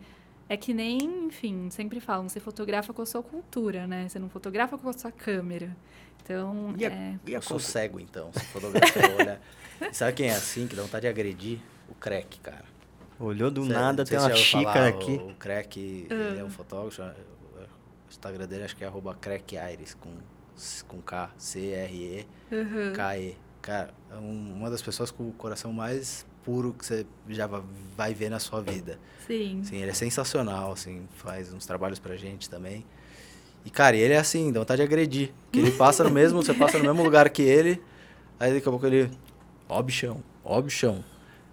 é que nem, enfim, sempre falam, você fotografa com a sua cultura, né? Você não fotografa com a sua câmera. Então, E a- é... E a Eu sou cego, então, se fotografia olha. E Sabe quem é assim, que dá vontade de agredir? O Crack, cara. Olhou do Cê- nada, tem uma xícara falar, aqui. O, o Crack, ele é um fotógrafo. O Instagram dele acho que é arroba com, com K, C-R-E. Uhum. KE. Cara, é um- uma das pessoas com o coração mais puro que você já va- vai ver na sua vida. Sim. Assim, ele é sensacional, assim, faz uns trabalhos pra gente também. E, cara, ele é assim, dá vontade de agredir. Que ele passa no mesmo, você passa no mesmo lugar que ele, aí daqui a pouco ele. Ó, bichão, ó, bichão.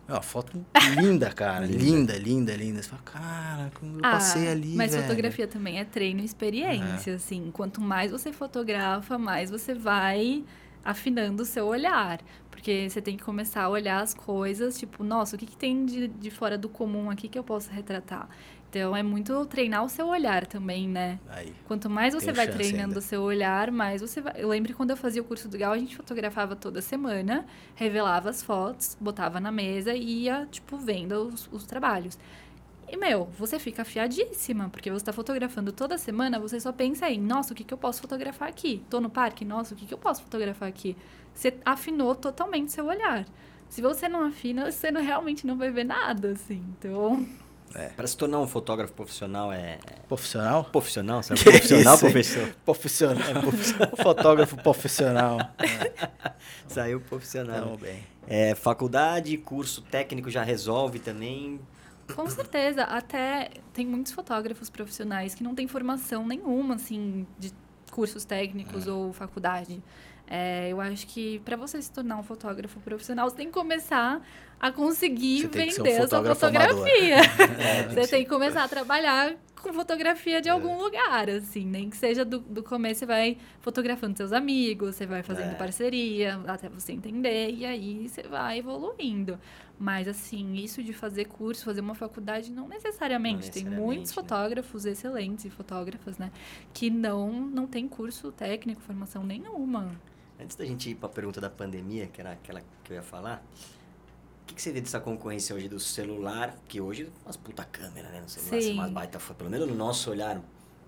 É uma foto linda, cara. linda, linda, linda. Você fala, cara, como eu passei ali. Ah, Mas velho." fotografia também é treino e experiência, assim. Quanto mais você fotografa, mais você vai afinando o seu olhar. Porque você tem que começar a olhar as coisas, tipo, nossa, o que, que tem de, de fora do comum aqui que eu posso retratar? Então é muito treinar o seu olhar também, né? Aí. Quanto mais você vai treinando ainda. o seu olhar, mais você vai. Eu lembro quando eu fazia o curso do Gal, a gente fotografava toda semana, revelava as fotos, botava na mesa e ia, tipo, vendo os, os trabalhos. E, meu, você fica afiadíssima, porque você está fotografando toda semana, você só pensa em, nossa, o que, que eu posso fotografar aqui? Tô no parque, nossa, o que, que eu posso fotografar aqui? Você afinou totalmente seu olhar. Se você não afina, você não, realmente não vai ver nada, assim. Então, Para se tornar um fotógrafo profissional é. é Profissional? Profissional, sabe? Que Profissional, professor. Profissional. O fotógrafo profissional. Saiu profissional. Tamo bem. É, faculdade, curso técnico já resolve também. Com certeza, até tem muitos fotógrafos profissionais que não têm formação nenhuma, assim, de cursos técnicos ou faculdade. É, eu acho que para você se tornar um fotógrafo profissional, você tem que começar a conseguir tem um vender a sua fotógrafo amador. fotografia. É, tem você tem que começar a trabalhar com fotografia de algum lugar, assim, nem que seja do, do começo você vai fotografando seus amigos, você vai fazendo É. parceria, até você entender, e aí você vai evoluindo. Mas, assim, isso de fazer curso, fazer uma faculdade, não necessariamente. Não Tem necessariamente, muitos né? fotógrafos excelentes e fotógrafas, né? Que não, não tem curso técnico, formação nenhuma. Antes da gente ir para a pergunta da pandemia, que era aquela que eu ia falar, o que, que você vê dessa concorrência hoje do celular? Que hoje, umas puta câmera, né? No celular, Sim. umas baita foto. Pelo menos no nosso olhar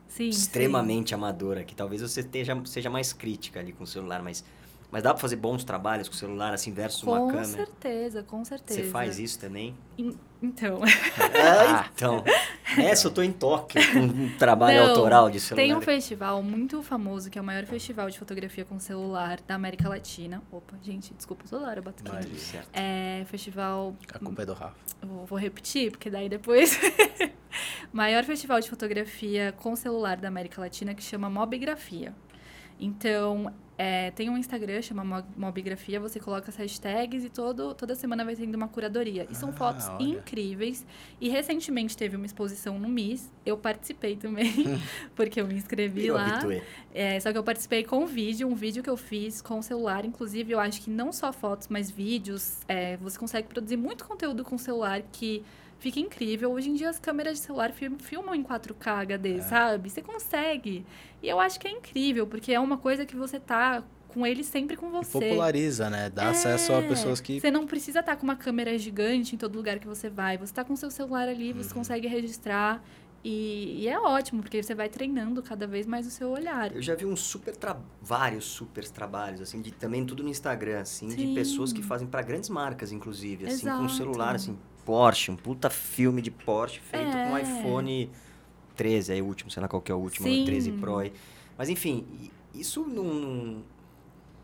Sim, extremamente amadora, que talvez você esteja, seja mais crítica ali com o celular, mas, mas dá para fazer bons trabalhos com o celular, assim, versus sim. uma Com câmera. certeza, com certeza. Você faz isso também? In- Então, Ah, então. Essa eu tô em toque com um trabalho Não, autoral de celular. Tem um festival muito famoso, que é o maior festival de fotografia com celular da América Latina. Opa, gente, desculpa toda hora eu bato aqui. É festival. A culpa é do Rafa. Vou, vou repetir, porque daí depois. maior festival de fotografia com celular da América Latina que chama Mobigrafia. Então, é, tem um Instagram, chama Mo- Mobigrafia, você coloca as hashtags e todo, toda semana vai tendo uma curadoria. E são Ah, fotos olha. incríveis. E recentemente teve uma exposição no MIS, eu participei também, porque eu me inscrevi Eu lá. É, só que eu participei com vídeo, um vídeo que eu fiz com o celular. Inclusive, eu acho que não só fotos, mas vídeos. é, você consegue produzir muito conteúdo com o celular que fica incrível. Hoje em dia, as câmeras de celular film- filmam em 4K HD, sabe? Você consegue. E eu acho que é incrível, porque é uma coisa que você tá com ele sempre com E você. populariza, né? Dá acesso a É, pessoas que. Você não precisa estar com uma câmera gigante em todo lugar que você vai. Você tá com seu celular ali, você Uhum. consegue registrar. E, e é ótimo, porque você vai treinando cada vez mais o seu olhar. Eu já vi uns super vários super trabalhos, assim, de, também tudo no Instagram, assim, de Sim. pessoas que fazem para grandes marcas, inclusive, assim, com um Exato. celular, assim, Porsche, um puta filme de Porsche feito com É. iPhone 13, aí o último, sei lá qual que é o último, Sim. o 13 Pro. aí. Mas enfim, isso não, não-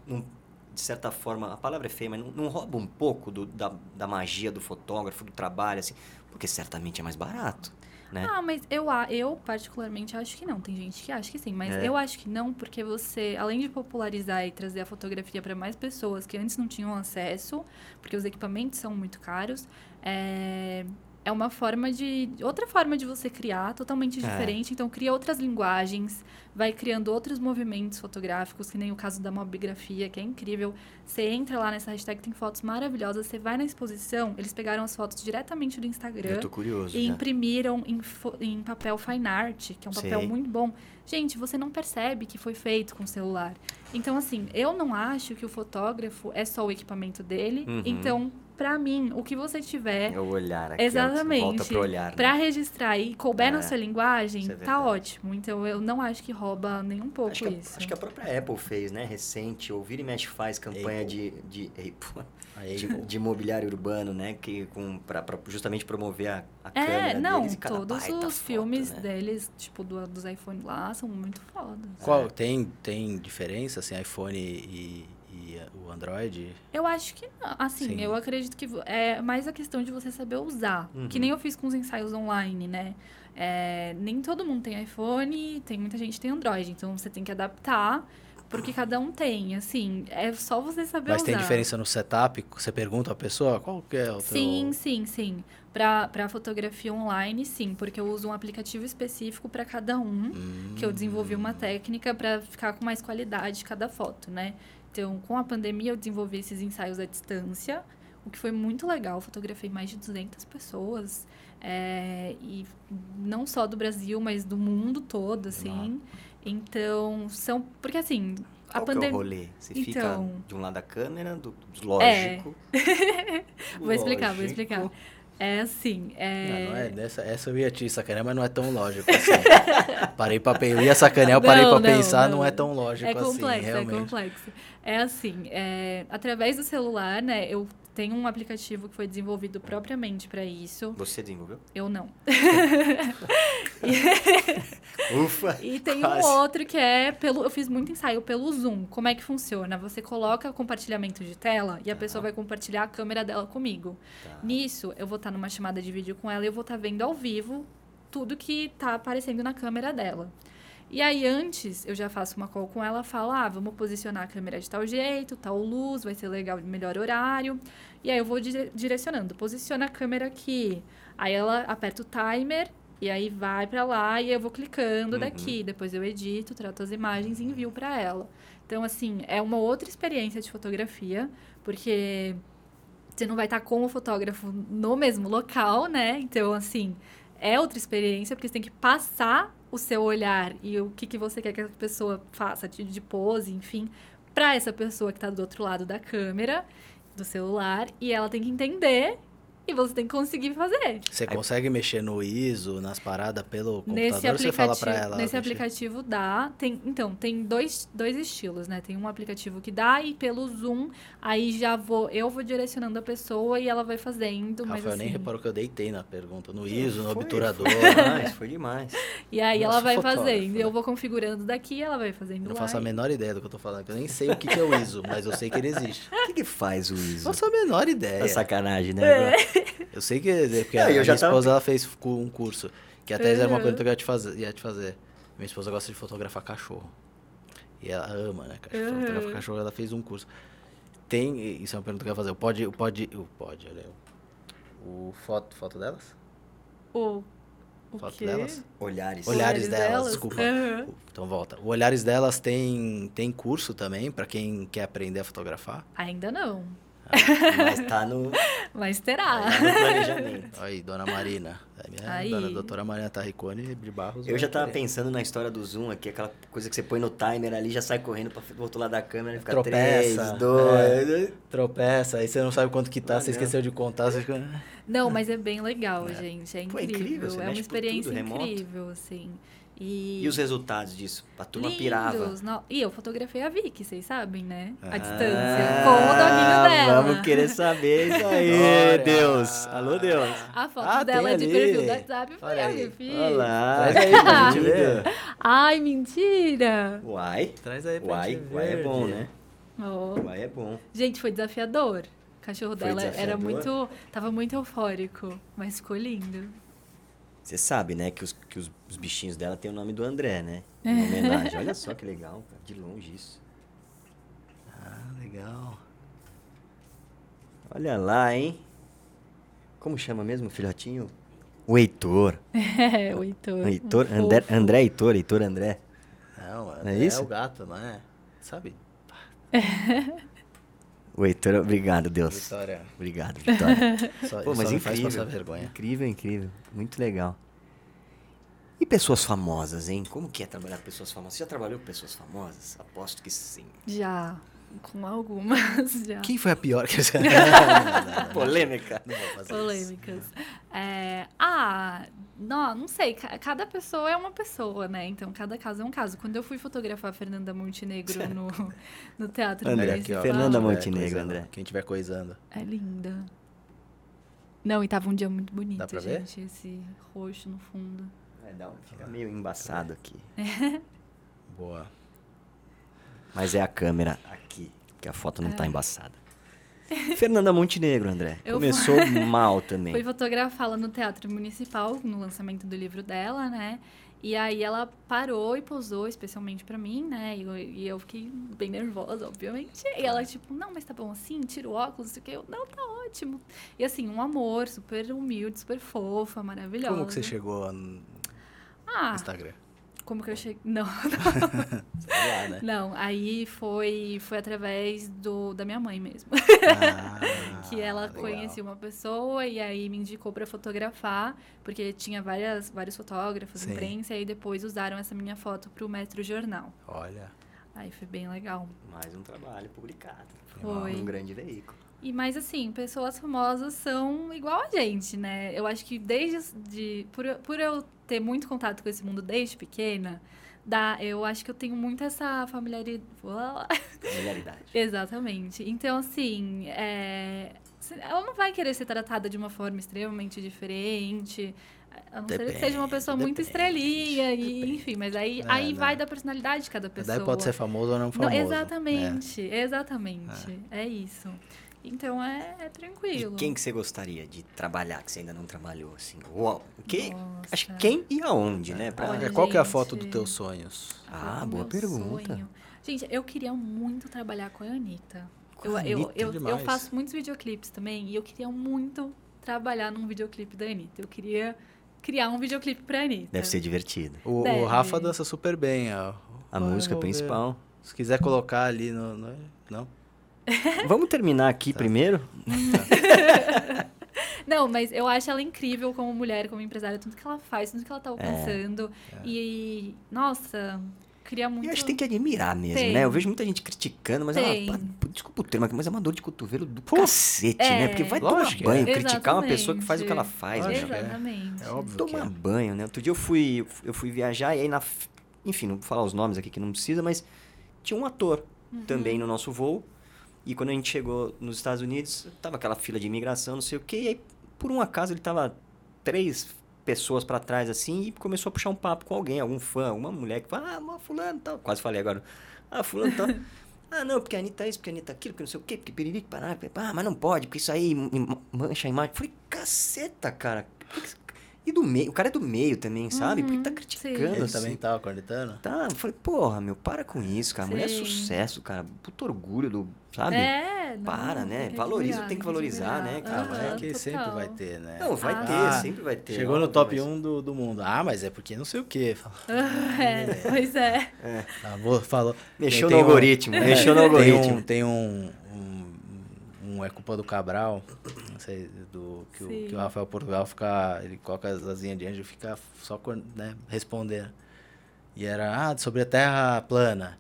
não- de certa forma, a palavra é feia, mas não, não rouba um pouco do- da, da magia do fotógrafo, do trabalho, assim, porque certamente é mais barato, né? Ah, mas eu, eu particularmente acho que não. Tem gente que acha que sim, mas É. eu acho que não, porque você, além de popularizar e trazer a fotografia para mais pessoas que antes não tinham acesso, porque os equipamentos são muito caros, é, é uma forma de. outra forma de você criar, totalmente É. diferente. Então, cria outras linguagens, vai criando outros movimentos fotográficos, que nem o caso da mobigrafia, que é incrível. Você entra lá nessa hashtag, tem fotos maravilhosas, você vai na exposição, eles pegaram as fotos diretamente do Instagram. Eu tô curioso E já. imprimiram em, em papel fine art, que é um papel Sei. muito bom. Gente, você não percebe que foi feito com celular. Então, assim, eu não acho que o fotógrafo é só o equipamento dele. Uhum. Então, pra mim, o que você tiver É o olhar aqui, Exatamente. volta pro olhar. né? pra registrar e couber É, na sua linguagem, isso é tá ótimo. Então, eu não acho que rouba nem um pouco Acho que, a, isso. acho que a própria Apple fez, né? Recente, ou Vira e Mexe faz campanha Apple. de, de, Apple, Aí, de, de mobiliário urbano, né? Que, com, pra, pra justamente promover a, a É, câmera não, deles e cada todos baita os foto, filmes né? deles, tipo, do, dos iPhone lá, são muito fodas. Qual, tem, tem diferença, assim, iPhone e o Android? Eu acho que não. Assim, Sim. eu acredito que é mais a questão de você saber usar. Uhum. Que nem eu fiz com os ensaios online, né? É, nem todo mundo tem iPhone, tem muita gente que tem Android. Então você tem que adaptar porque cada um tem. Assim, é só você saber Mas usar. tem diferença no setup? Você pergunta à pessoa qual que é o teu... Sim, sim, sim. Pra, pra fotografia online, sim, porque eu uso um aplicativo específico para cada um, Hum, que eu desenvolvi uma técnica para ficar com mais qualidade cada foto, né? Então, com a pandemia, eu desenvolvi esses ensaios à distância, o que foi muito legal. Fotografei mais de 200 pessoas, é, e não só do Brasil, mas do mundo todo, assim. Então, são. Porque assim. A Qual pandem... é o rolê? Você então... fica de um lado da câmera, do, do lógico. É. vou explicar, vou explicar. É assim, é... Não, não é dessa, essa eu ia te sacanear, mas não é tão lógico assim. parei pra pensar, eu ia sacanear, eu parei não, pra não, pensar, não. não. é tão lógico é complexo, assim, realmente. É complexo, é assim, é, através do celular, né, eu tem um aplicativo que foi desenvolvido propriamente para isso. Você desenvolveu? Eu não. Ufa! E tem quase. um outro que é pelo. Eu fiz muito ensaio pelo Zoom. Como é que funciona? Você coloca compartilhamento de tela e a pessoa vai compartilhar a câmera dela comigo. Tá. Nisso, eu vou estar numa chamada de vídeo com ela e eu vou estar vendo ao vivo tudo que está aparecendo na câmera dela. E aí, antes, eu já faço uma call com ela, falo, ah, vamos posicionar a câmera de tal jeito, tal luz, vai ser legal, melhor horário. E aí eu vou direcionando, posiciona a câmera aqui. Aí ela aperta o timer e aí vai para lá e eu vou clicando uhum. daqui. Depois eu edito, trato as imagens e envio para ela. Então, assim, é uma outra experiência de fotografia, porque você não vai estar com o fotógrafo no mesmo local, né? Então, assim, é outra experiência, porque você tem que passar o seu olhar e o que, que você quer que a pessoa faça, de, pose, enfim, para essa pessoa que está do outro lado da câmera, do celular, e ela tem que entender e você tem que conseguir fazer. Você consegue mexer no ISO, nas paradas pelo computador, nesse aplicativo, você fala para ela? Nesse aplicativo dá. Tem, então, tem dois, dois estilos, né? Tem um aplicativo que dá e pelo Zoom, aí já vou, eu vou direcionando a pessoa e ela vai fazendo. Rafael mas, assim, nem reparou que eu deitei na pergunta, no ISO, no foi, obturador. Foi demais, foi demais. E aí Nossa, ela vai fazendo, eu vou configurando daqui ela vai fazendo eu Não faço a menor ideia do que eu tô falando, eu nem sei o que, que é o ISO, mas eu sei que ele existe. O que, que faz o ISO? Não faço a menor ideia. É sacanagem, né? É. Eu sei que porque não, a minha esposa tava... ela fez um curso, que até uhum. era uma coisa que eu ia te, fazer, ia te fazer. Minha esposa gosta de fotografar cachorro. E ela ama, né? Uhum. Fotografar cachorro, ela fez um curso. Tem, isso é uma pergunta que eu ia fazer. O pode, o pode, o pode, olha. O foto, foto delas? O o foto quê? delas? Olhares. Olhares, Olhares delas, delas, desculpa. Uhum. Então volta. O Olhares delas tem, tem curso também para quem quer aprender a fotografar? Ainda não. Mas tá no. Mas terá. Tá no planejamento. Aí, dona Marina. É minha Aí. Dona doutora Marina Tarricone de Barros. Eu já tava querer. pensando na história do Zoom aqui, aquela coisa que você põe no timer ali, já sai correndo para o outro lado da câmera e fica Tropeça, 3, 2. É. Tropeça, aí você não sabe quanto que tá, você não. esqueceu de contar. Você fica... Não, mas é bem legal, é. gente. É incrível. Pô, é, incrível. é uma experiência tudo, incrível, assim. E... e os resultados disso? A turma Lindos. pirava. No... E eu fotografei a Vicky, vocês sabem, né? A ah, distância. Com o doguinho dela. Vamos querer saber isso aí, Deus. Alô, Deus. A foto ah, dela de perfil do WhatsApp foi a minha filha. Olá. Traz aí pra gente ver. Ai, mentira. Uai. Traz aí pra Uai. gente ver. Uai é bom, né? Oh. Uai é bom. Gente, foi desafiador. O cachorro foi dela desafiador? era muito... Tava muito eufórico, mas ficou lindo. Você sabe, né, que, os, que os, os, bichinhos dela tem o nome do André, né? Em homenagem. Olha só que legal, cara. De longe isso. Ah, legal. Olha lá, hein? Como chama mesmo o filhotinho? O Heitor. É, o Heitor. O Heitor, um André, André Heitor, Heitor André. Não, André é, isso? é o gato, não é? Sabe? O Heitor, obrigado, Deus. Vitória. Obrigado, Vitória. só, Pô, mas só incrível. Faz vergonha. Incrível, incrível. Muito legal. E pessoas famosas, hein? Como que é trabalhar com pessoas famosas? Você já trabalhou com pessoas famosas? Aposto que sim. Já. Com algumas, já. Quem foi a pior? que você... Polêmica. Não vou fazer Polêmicas. É, ah, não, não sei. Cada pessoa é uma pessoa, né? Então, cada caso é um caso. Quando eu fui fotografar a Fernanda Montenegro no, no Teatro André, aqui, ó, Fernanda Montenegro, André. Quem estiver coisando. É linda. Não, e tava um dia muito bonito, Dá pra gente. Ver? Esse roxo no fundo. É, dá um, fica meio embaçado aqui. Boa. Mas é a câmera aqui, que a foto não tá é. tá embaçada. Fernanda Montenegro, André. Eu Começou fui... mal também. Fui fotografá-la no Teatro Municipal, no lançamento do livro dela, né? E aí ela parou e posou especialmente para mim, né? E eu, e eu, fiquei bem nervosa, obviamente. E ela, tipo, não, mas tá bom assim, tira o óculos, não sei o que. Eu, não, tá ótimo. E assim, um amor, super humilde, super fofa, maravilhosa. Como que você chegou ah, Instagram? Como que eu cheguei? Não, lá, né? não. Aí foi, foi através do, da minha mãe mesmo. Ah, que ela legal. conhecia uma pessoa e aí me indicou pra fotografar, porque tinha várias, vários fotógrafos, Sim. imprensa, e aí depois usaram essa minha foto pro Metro Jornal. Olha. Aí foi bem legal. Mais um trabalho publicado. Foi. Um grande veículo. E mais assim, pessoas famosas são igual a gente, né? Eu acho que desde de, por, por eu ter muito contato com esse mundo desde pequena, dá, eu acho que eu tenho muito essa familiaridade. Familiaridade. Exatamente. Então, assim, é, ela não vai querer ser tratada de uma forma extremamente diferente. A não ser que seja uma pessoa muito Depende, estrelinha, e, enfim, mas aí, É, aí né? vai da personalidade de cada pessoa. Daí pode ser famoso ou não Não, famoso. né? exatamente, exatamente. É. isso. Então é, é tranquilo. E quem que você gostaria de trabalhar que você ainda não trabalhou assim? Uau. Que, Nossa. acho que quem e aonde, né? Pra- Olha, Qual que é a foto dos teus sonhos? Ah, o boa pergunta. sonho. Gente, eu queria muito trabalhar com a Anitta. Com Eu, a eu, Anitta? eu, eu faço muitos videoclipes também e eu queria muito trabalhar num videoclipe da Anitta. Eu queria criar um videoclipe pra Anitta. Deve ser divertido. O, o. Rafa dança super bem, ó. A Vai, música vou ver. principal. Se quiser colocar ali no. no- não? Vamos terminar aqui Tá. primeiro? Não, mas eu acho ela incrível como mulher, como empresária, tudo que ela faz, tudo que ela tá alcançando. E, nossa, queria muito. E acho que tem que admirar mesmo, Tem. né? Eu vejo muita gente criticando, mas Tem. ela, desculpa o termo aqui, mas é uma dor de cotovelo do Pô, cacete, é. né? Porque vai Lógico que tomar banho, é. criticar uma pessoa que faz o que ela Exatamente. faz, Lógico meu. que é. Exatamente. É óbvio que Tomar é. banho, né? Outro dia eu fui, eu fui viajar e aí na. Enfim, não vou falar os nomes aqui que não precisa, mas tinha um ator Uhum. também no nosso voo. E quando a gente chegou nos Estados Unidos, tava aquela fila de imigração, não sei o quê. E aí, por um acaso, ele tava três pessoas pra trás assim e começou a puxar um papo com alguém, algum fã, alguma mulher que fala, ah, fulano tal. Quase falei agora. Ah, fulano tal. Ah, não, porque a Anitta é isso, porque a Anitta é aquilo, porque não sei o quê, porque piriri, pará, ah, mas não pode, porque isso aí mancha a imagem. Falei, caceta, cara. E do meio, o cara é do meio também, sabe? Por que tá Uhum, criticando sim. Ele assim? também tava cornetando? Tá, eu falei, porra, meu, para com isso, cara. Mulher é Sim. sucesso, cara. Puto orgulho do, sabe? É, não, Para, né? tem Valoriza, admirar, tem que tem valorizar, né, cara? Ah, é que sempre total. vai ter, né? Não, vai Ah. ter, sempre vai ter. Chegou no top mas- 1 do, do mundo. Ah, mas é porque não sei o quê. Fala, É, pois é. Ah, vou- falou. Mexeu Tem- no tem um- algoritmo, É, mexeu no tem algoritmo. Um, tem um, um, É Culpa do Cabral, não sei, do, que, o, que o Rafael Portugal fica, ele coloca as asinhas de anjo e fica só né, respondendo. E era, ah, sobre a Terra plana.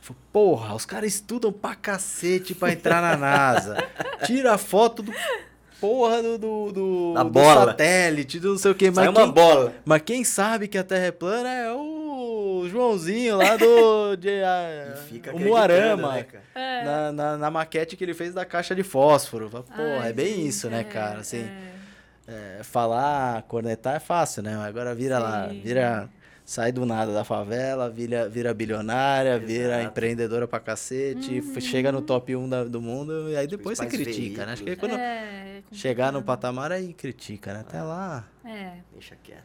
Falei, Porra, os caras estudam pra cacete pra entrar na NASA. Tira a foto do porra do, do, do, Da do bola. satélite, do não sei o que. Sai Mas uma quem, bola. mas quem sabe que a Terra é plana é o Joãozinho lá do. De, ah, fica o Moarama. né? É. na, na, na maquete que ele fez da caixa de fósforo. Porra, Ai, é bem gente, isso, né, é, cara? Assim, é. é, falar, cornetar é fácil, né? Agora vira lá, Sim. vira. Sai do nada da favela, vira, vira bilionária, vira Exato. empreendedora pra cacete, Uhum. chega no top 1 da- do mundo e aí depois você critica, né? Acho que aí veículos, quando É, chegar no patamar aí critica, né? Até lá. É, Deixa quieto.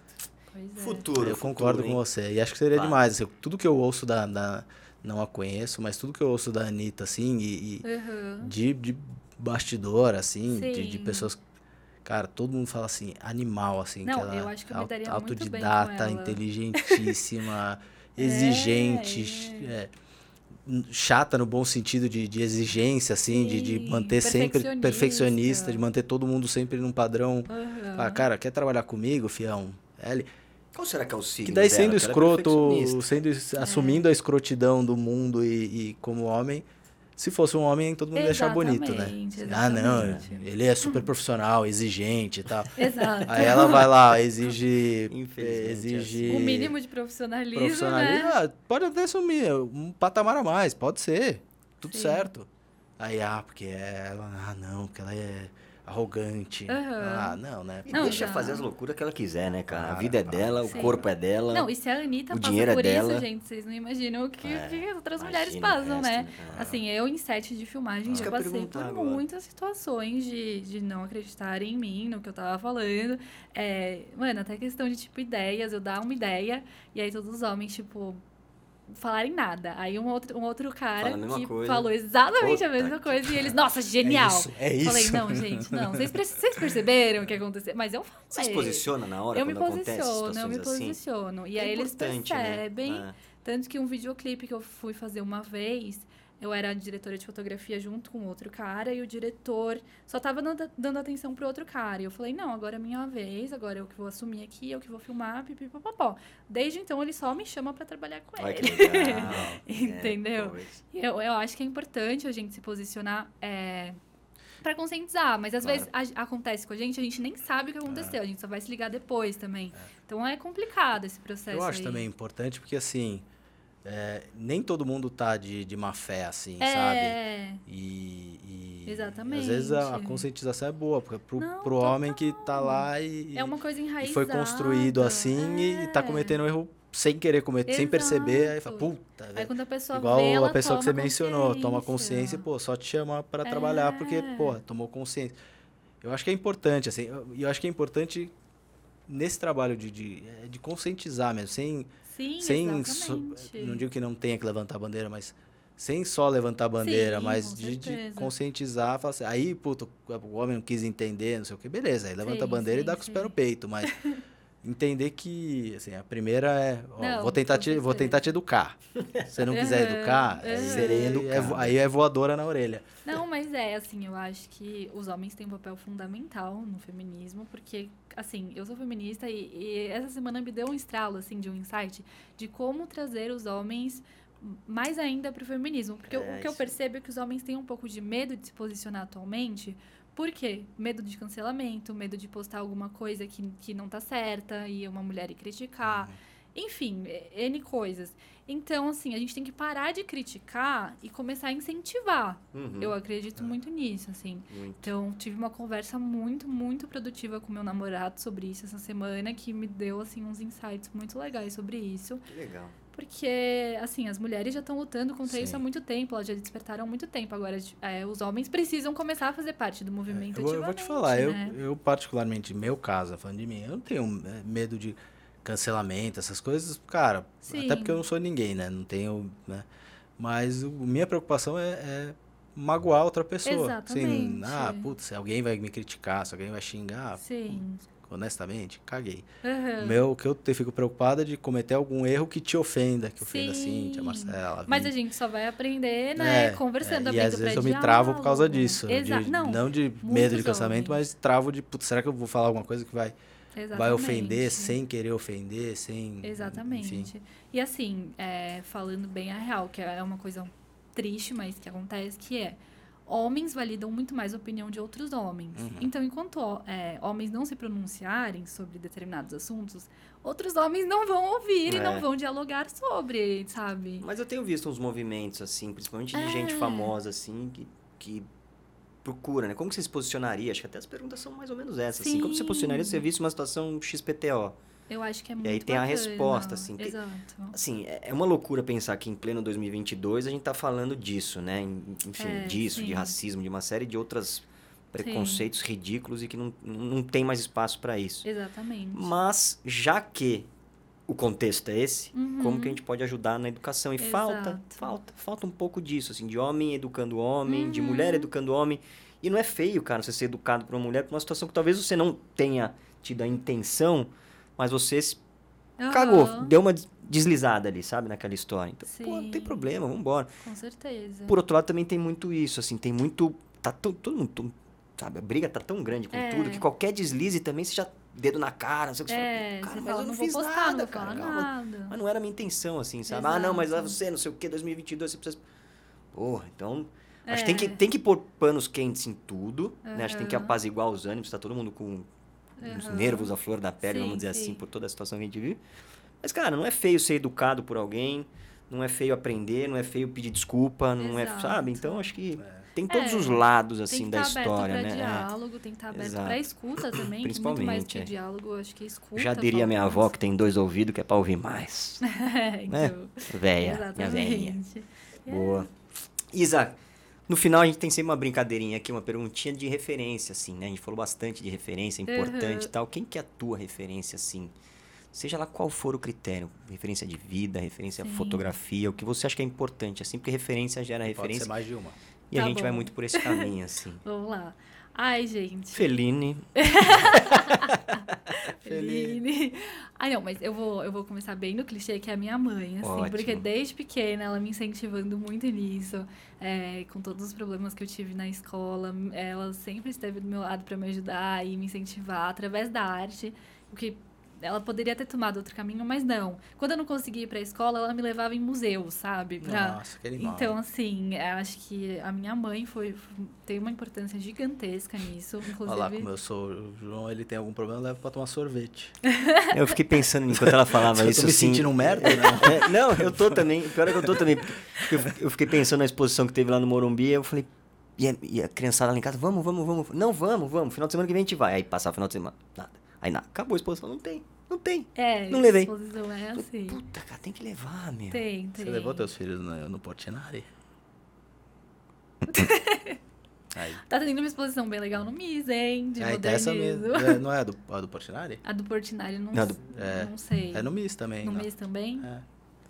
Pois é. Futuro, eu concordo futuro, com hein? você. E acho que seria Vai. demais. assim, tudo que eu ouço da, da- Não a conheço, mas tudo que eu ouço da Anitta, assim, e, e Uhum. de, de bastidor, assim, de, de Sim. pessoas. Cara, todo mundo fala assim, animal, assim, Não, que ela eu acho que eu me daria muito bem com autodidata, ela. inteligentíssima, exigente, é, n- chata no bom sentido de, de exigência, assim, de, de Sim, manter sempre perfeccionista. perfeccionista, de manter todo mundo sempre num padrão. Uhum. Ah, cara, quer trabalhar comigo, fião? Ele, Qual será que é o signo que daí dela? sendo é escroto, sendo assumindo a escrotidão do mundo e, e como homem, se fosse um homem, todo mundo ia achar bonito, né? Exatamente, Ah, não, ele é super profissional, exigente e tal. Exato. Aí ela vai lá, exige. Infelizmente, é exige. O mínimo de profissionalismo, profissionalismo. né? Ah, pode até sumir, um patamar a mais, pode ser. Tudo Sim. certo. Aí, ah, porque ela. Ah, não, porque ela é arrogante. Aham. Ah, não, né? E Não, deixa já. fazer as loucuras que ela quiser, né, cara? A vida é dela, o Sim. corpo é dela. Não, e se a Anitta o passa dinheiro é por dela. isso, gente, vocês não imaginam o que, É, que as outras mulheres o passam, resto, né? né? Assim, eu em set de filmagem já eu passei por agora. muitas situações de, de não acreditarem em mim, no que eu tava falando. É, mano, até questão de, tipo, ideias, eu dar uma ideia, e aí todos os homens, tipo, falarem nada. Aí um outro, um outro cara Fala que coisa. falou exatamente Puta a mesma que coisa e eles, nossa, genial. isso, é isso. Falei, não, gente, não. Vocês, perce- vocês perceberam o que aconteceu? Mas eu falei. Você se posiciona na hora Eu me quando acontece posiciono, eu me assim? posiciono. E É aí eles né? percebem. Ah. Tanto que um videoclipe que eu fui fazer uma vez, eu era diretora de fotografia junto com outro cara, e o diretor só tava dando, dando atenção pro outro cara. E eu falei, não, agora é minha vez, agora eu que vou assumir aqui, eu que vou filmar, pipipopopó. Desde então ele só me chama pra trabalhar com Olha ele. Entendeu? É, eu, eu acho que é importante a gente se posicionar é, para conscientizar, mas às Claro. vezes a- acontece com a gente, a gente nem sabe o que aconteceu, a gente só vai se ligar depois também. É. Então é complicado esse processo. Eu acho aí. também importante porque, assim, é, nem todo mundo tá de, de má fé, assim, sabe? É, E, e Exatamente. às vezes a, a conscientização é boa, porque pro, Não, pro homem que tá lá e, é uma coisa e enraizada. foi construído assim e, e tá é. cometendo um erro sem querer cometer, sem perceber, aí fala, Exato. puta, Aí velho. quando a pessoa Igual vê, a pessoa que você mencionou, toma consciência e, pô, só te chama pra trabalhar porque, É. pô, tomou consciência. Eu acho que é importante, assim, eu- e eu, acho que é importante nesse trabalho de, de, é, de conscientizar mesmo, sem, Sim, sem so- não digo que não tenha que levantar a bandeira, mas sem só levantar a bandeira, Sim, mas de, de conscientizar, falar assim, aí, puto, o homem não quis entender, não sei o que, beleza, aí levanta a Sim, bandeira e dá com os pés no peito, mas entender que, assim, a primeira é, ó, Não, vou tentar te, vou tentar te educar. Se você não quiser educar. Serei é, educado. vo- aí é voadora na orelha. Não, mas é, assim, eu acho que os homens têm um papel fundamental no feminismo, porque, assim, eu sou feminista e, e essa semana me deu um estralo, assim, de um insight de como trazer os homens mais ainda para o feminismo. Porque É, o que eu percebo é que os homens têm um pouco de medo de se posicionar atualmente. Por quê? Medo de cancelamento, medo de postar alguma coisa que, que não tá certa e uma mulher ir criticar. Enfim, é- N coisas. Então, assim, a gente tem que parar de criticar e começar a incentivar. Uhum, Eu acredito muito nisso, assim. muito. Então, tive uma conversa muito, muito produtiva com meu namorado sobre isso essa semana, que me deu, assim, uns insights muito legais sobre isso. Que legal. Porque, assim, as mulheres já estão lutando contra Sim. isso há muito tempo, elas já despertaram há muito tempo. Agora, é, os homens precisam começar a fazer parte do movimento Eu, vou- eu vou te falar, eu, né? eu particularmente, meu caso, falando de mim, eu não tenho é, medo de cancelamento, essas coisas, cara, Sim. até porque eu não sou ninguém, né? Não tenho, né? Mas o, minha preocupação é, é magoar outra pessoa. Assim, Exatamente. ah, putz, se alguém vai me criticar, se alguém vai xingar, Sim. Honestamente, caguei. O meu, o que eu te- fico preocupado é de cometer algum erro que te ofenda, que ofenda a Sim. Cíntia, a Marcela, a Mas a gente só vai aprender, né? É, conversando, é, E às vezes eu me travo por causa diálogo. disso. Exato. de- Não, de medo de cancelamento, homens. mas travo de, putz, será que eu vou falar alguma coisa que vai, vai Exatamente. ofender sem querer ofender, sem... Exatamente. Enfim. E assim, é, falando bem a real, que é uma coisa triste, mas que acontece, que é homens validam muito mais a opinião de outros homens. Uhum. Então, enquanto é, homens não se pronunciarem sobre determinados assuntos, outros homens não vão ouvir e É. não vão dialogar sobre, sabe? Mas eu tenho visto uns movimentos, assim, principalmente de É. gente famosa, assim, que, que procura, né? Como que você se posicionaria? Acho que até as perguntas são mais ou menos essas, assim. Como você Sim. posicionaria se você visse uma situação XPTO? Eu acho que é muito aí tem a bacana. resposta, assim, tem- Exato. Assim, é é uma loucura pensar que em pleno 2022 a gente tá falando disso, né? Enfim, É, disso, de sim. racismo, de uma série de outros preconceitos ridículos e que não, não tem mais espaço para isso. Exatamente. Mas, já que o contexto é esse, Uhum. como que a gente pode ajudar na educação? E falta, Exato. falta, falta um pouco disso, assim, de homem educando homem, de Uhum. mulher educando homem. E não é feio, cara, você ser educado por uma mulher, por uma situação que talvez você não tenha tido a intenção, mas você se cagou, deu uma des- deslizada ali, sabe, naquela história. Então, pô, não tem Sim. problema, vambora. Com certeza. Por outro lado, também tem muito isso, assim, tem muito. Tá to- todo mundo. Sabe, a briga tá tão grande com É. tudo que qualquer deslize também você já dedo na cara, não sei o que você É, fala, cara, mas fala, eu não não fiz postar, nada, não cara. nada. Mas não era a minha intenção, assim, sabe? Ah, não, mas Exato. você, não sei o que, 2022 você precisa. Porra, então. Acho É. que tem que, tem que pôr panos quentes em tudo, né? Acho que tem que apaziguar os ânimos, tá todo mundo com os Aham. nervos à flor da pele, Sim, vamos dizer sim. assim, por toda a situação que a gente vive. Mas, cara, não é feio ser educado por alguém, não é feio aprender, não é feio pedir desculpa, não é, Exato. sabe? Então, acho que tem todos É, os lados, tem assim, que da estar história, aberto né? para É. diálogo, tem que estar aberto Exato. para escuta também. que Muito mais Principalmente, que é. diálogo, acho que escuta. Já diria minha avó que tem dois ouvidos que é pra ouvir mais. É, então, Véia, minha velhinha. exatamente. É. Boa. Isa, no final a gente tem sempre uma brincadeirinha aqui, uma perguntinha de referência, assim, né? A gente falou bastante de referência, importante e Uhum. tal. Quem que é a tua referência, assim, seja lá qual for o critério, referência de vida, referência Sim. à fotografia, o que você acha que é importante, assim, porque referência gera Pode referência ser mais de uma. e a Tá gente vai bom. muito por esse caminho, assim. Vamos lá. Ai, gente. Feline, Feline. Ai, não, mas eu vou, eu vou começar bem no clichê, que é a minha mãe, assim. Ótimo. Porque desde pequena ela me incentivando muito nisso. é, com todos os problemas que eu tive na escola. Ela sempre esteve do meu lado para me ajudar e me incentivar através da arte. O que ela poderia ter tomado outro caminho, mas não. Quando eu não conseguia ir pra escola, ela me levava em museus, sabe? Pra, Nossa, que animal. Então, assim, eu acho que a minha mãe foi, tem uma importância gigantesca nisso. Inclusive. Olha lá, como eu sou o João, ele tem algum problema, eu levo pra tomar sorvete. eu fiquei pensando enquanto ela falava eu isso, tô me assim... sentindo um merda, não? É, não, eu tô também. Pior é que eu tô também. Eu, eu fiquei pensando na exposição que teve lá no Morumbi. e Eu falei. E a, e a criançada lá em casa, vamos, vamos, vamos. Não, vamos, vamos. Final de semana que vem a gente vai. Aí passar o final de semana. Nada. Aí nada. Acabou a exposição. Não tem. Não tem. É, Não levei. exposição é assim. Puta, cara, tem que levar, meu. Tem, tem. Você levou teus filhos no, no Portinari? Aí. Tá tendo uma exposição bem legal no MIS, hein? De tá essa modernismo. mesmo. É, não é a do, a do Portinari? A do Portinari, não, Não, do- É. não sei. É no MIS também. No não. MIS também? É.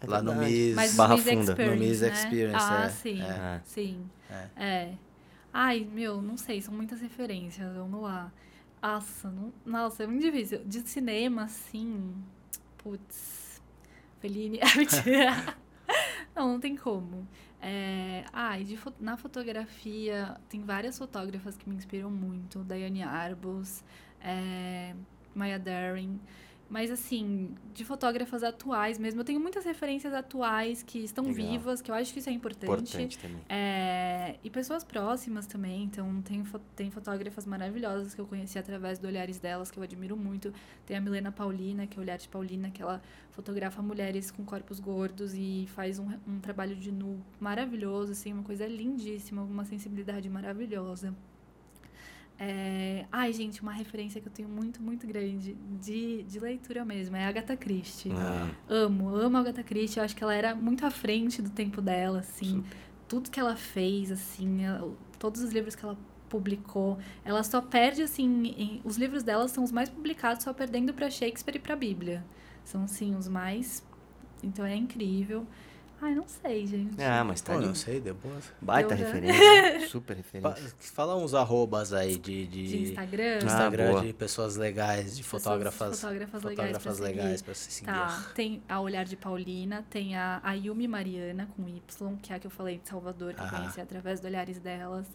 É Lá no. MIS. Mas Barra MIS Funda. No MIS né? Experience, ah, é. sim. É. Sim. É. É. Ai, meu, não sei, são muitas referências, vamos lá. Nossa, não, nossa, é muito difícil. De cinema, assim, putz, Fellini, não, não tem como. É, ai, de fo- na fotografia, tem várias fotógrafas que me inspiram muito. Daiane Arbus, é, Maya Daring. Mas, assim, de fotógrafas atuais mesmo, eu tenho muitas referências atuais que estão Legal. vivas, que eu acho que isso é Importante também. é, e pessoas próximas também. Então, tem, tem fotógrafas maravilhosas que eu conheci através do Olhares delas, que eu admiro muito. Tem a Milena Paulina, que é o Olhar de Paulina, que ela fotografa mulheres com corpos gordos e faz um, um trabalho de nu maravilhoso, assim, uma coisa lindíssima, uma sensibilidade maravilhosa. É, Ai, gente, uma referência que eu tenho muito, muito grande de, de leitura mesmo é a Agatha Christie. Ah, Amo, amo a Agatha Christie. Eu acho que ela era muito à frente do tempo dela, assim. Tudo que ela fez, assim, ela- todos os livros que ela publicou. Ela só perde, assim, em- os livros dela são os mais publicados, só perdendo pra Shakespeare e pra Bíblia. São, assim, os mais... Então é incrível. Ai, não sei, gente. ah, mas tá Pô, ali. não sei, depois. Baita Eu, né? referência. Super Fa- referência. Fala uns arrobas aí de, de, De Instagram. Ah, Instagram boa. de pessoas legais, de Pessoas- fotógrafas. fotógrafas legais pra fotógrafas seguir. legais pra se seguir. Tá, tem a Olhar de Paulina, tem a Ayumi Mariana, com Y, que é a que eu falei de Salvador, que eu Aham. conheci através do Olhares delas,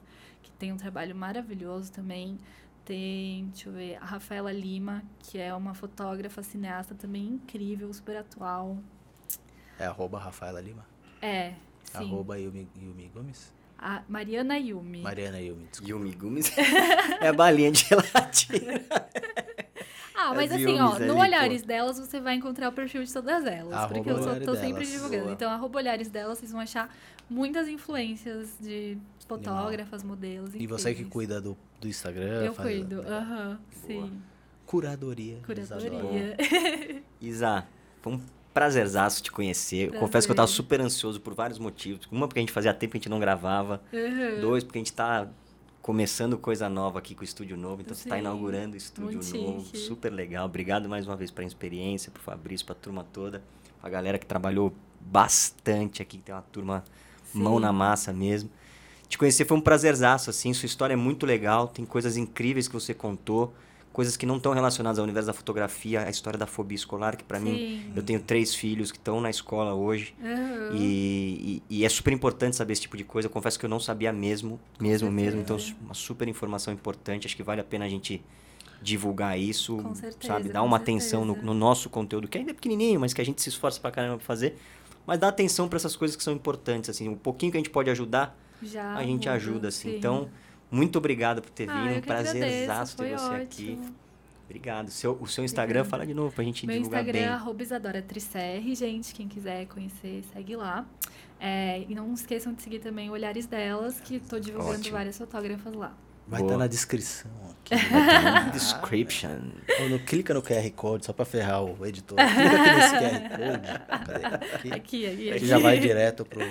que tem um trabalho maravilhoso também. Tem, deixa eu ver, a Rafaela Lima, que é uma fotógrafa cineasta também incrível, super atual. É arroba Rafaela Lima. É, sim. Arroba Yumi, Yumi Gomes. A Mariana Yumi. Mariana Yumi, desculpa. Yumi Gumes é a balinha de gelatina. Ah, mas As assim, Yumis ó, ali, no pô. Olhares delas você vai encontrar o perfil de todas elas. Arroba porque eu só Olhares tô sempre delas, divulgando. boa. Então, arroba Olhares delas, vocês vão achar muitas influências de fotógrafas, modelos. E você que incríveis. cuida do, do Instagram? Eu faz- cuido, aham, sim. Curadoria. eles adoram. Curadoria. Isa, um prazerzaço te conhecer. Eu confesso que eu tava Prazer. super ansioso por vários motivos. Uma, porque a gente fazia tempo que a gente não gravava. Aham. Dois, porque a gente tá começando coisa nova aqui com o estúdio novo. Então você tá Sim, inaugurando o estúdio muito novo. chique. Super legal. Obrigado mais uma vez pela experiência, pro Fabrício, pra turma toda. Pra galera que trabalhou bastante aqui, que tem uma turma mão Sim. na massa mesmo. Te conhecer foi um prazerzaço, assim. Sua história é muito legal. Tem coisas incríveis que você contou. Coisas que não estão relacionadas ao universo da fotografia. A história da fobia escolar, que pra mim... Eu tenho três filhos que estão na escola hoje. Aham. E, e- e é super importante saber esse tipo de coisa. Eu confesso que eu não sabia mesmo, mesmo, mesmo. Então, uma super informação importante. Acho que vale a pena a gente divulgar isso, Com certeza, sabe? Dar uma atenção no, no nosso conteúdo, que ainda é pequenininho, mas que a gente se esforça pra caramba pra fazer. Mas dá atenção pra essas coisas que são importantes, assim. Um pouquinho que a gente pode ajudar, Já a gente muda, ajuda, assim. sim. Então, muito obrigado por ter Ah, vindo. Um prazerzaço foi ter você ótimo. aqui. Obrigado. Seu, o seu Instagram, Obrigada. fala de novo pra gente Meu divulgar Instagram bem. é arroba Isadora Tricerre, gente. Quem quiser conhecer, segue lá. É, e não esqueçam de seguir também o Olhares delas, que tô divulgando Ótimo. várias fotógrafas lá. Vai estar na descrição aqui. Description. Ou no, clica no QR Code, só pra ferrar o editor. Clica aqui nesse QR Code. Aqui, Aqui, aqui, que aqui. já vai direto pro,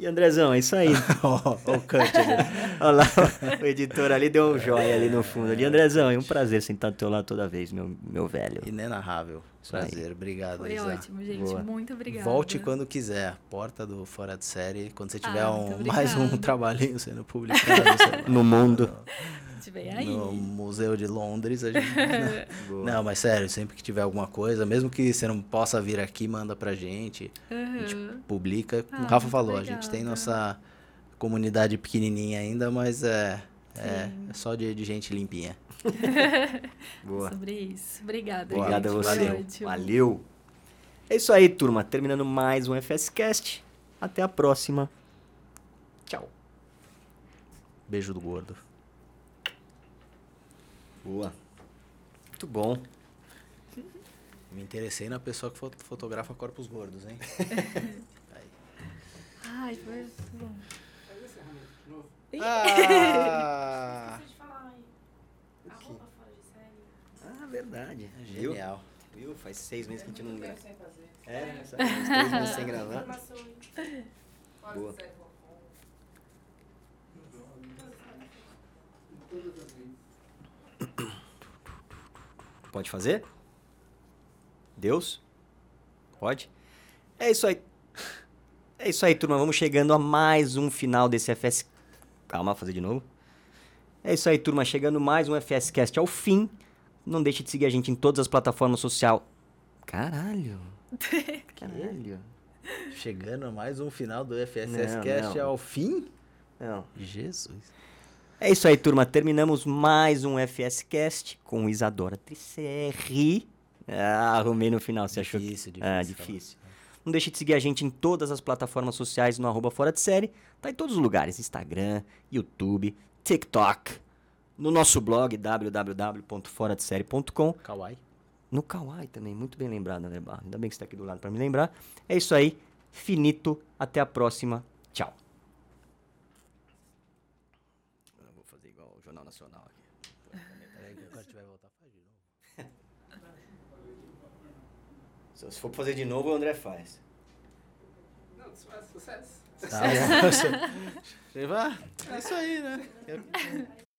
E Andrezão, é isso aí. Ó, ó o Kant ali. Olha lá, o editor ali deu um joia ali no fundo. Ali, Andrezão, é um prazer sentar do teu lado toda vez, meu, meu velho. Inenarrável. Isso aí. Prazer. Obrigado, Foi Isa. ótimo, gente. Boa. Muito obrigada. Volte quando quiser. Porta do Fora de Série. Quando você tiver Ah, um, mais um trabalhinho sendo publicado No mundo. A gente vem aí. no Museu de Londres. A gente... Não, mas sério, sempre que tiver alguma coisa, mesmo que você não possa vir aqui, manda pra gente. A gente publica. Como Ah, o Rafa falou, a gente tem obrigada. nossa comunidade pequenininha ainda, mas é, é, é só de, de gente limpinha. Boa. Sobre isso. Obrigada, Boa. Obrigado a você. Valeu. Valeu. É isso aí, turma. Terminando mais um FSCast. Até a próxima. Tchau. Beijo do gordo. Boa. Muito bom. Me interessei na pessoa que fo- fotografa corpos gordos, hein? Ai, foi muito bom. ah, Ah, verdade. genial. Viu? Faz seis meses que a gente não grava. É, sabe? Uns três meses sem gravar. Boa. Pode fazer? Deus? Pode? É isso aí. É isso aí, turma. Vamos chegando a mais um final desse FS. Calma, vou fazer de novo. É isso aí, turma. Chegando mais um FSCast ao fim. Não deixe de seguir a gente em todas as plataformas sociais. Caralho. Caralho. Chegando a mais um final do FSS Não, Cast não. ao fim? Não. Jesus. É isso aí, turma. Terminamos mais um FSCast com Isadora Tricerri. Ah, arrumei no final. Você achou que... Difícil, difícil. Ah, difícil. Não deixe de seguir a gente em todas as plataformas sociais no arroba fora de série. Tá em todos os lugares. Instagram, YouTube, TikTok. No nosso blog, www.foradesérie.com. Kawaii. No Kawaii também. Muito bem lembrado, André Barra. Ainda bem que você tá aqui do lado para me lembrar. É isso aí. Finito. Até a próxima. Tchau. Eu vou fazer igual o Jornal Nacional aqui. Peraí que quando tiver voltar, faz de novo. Se for fazer de novo, o André faz. Não, sucesso. Tá, é isso aí, né?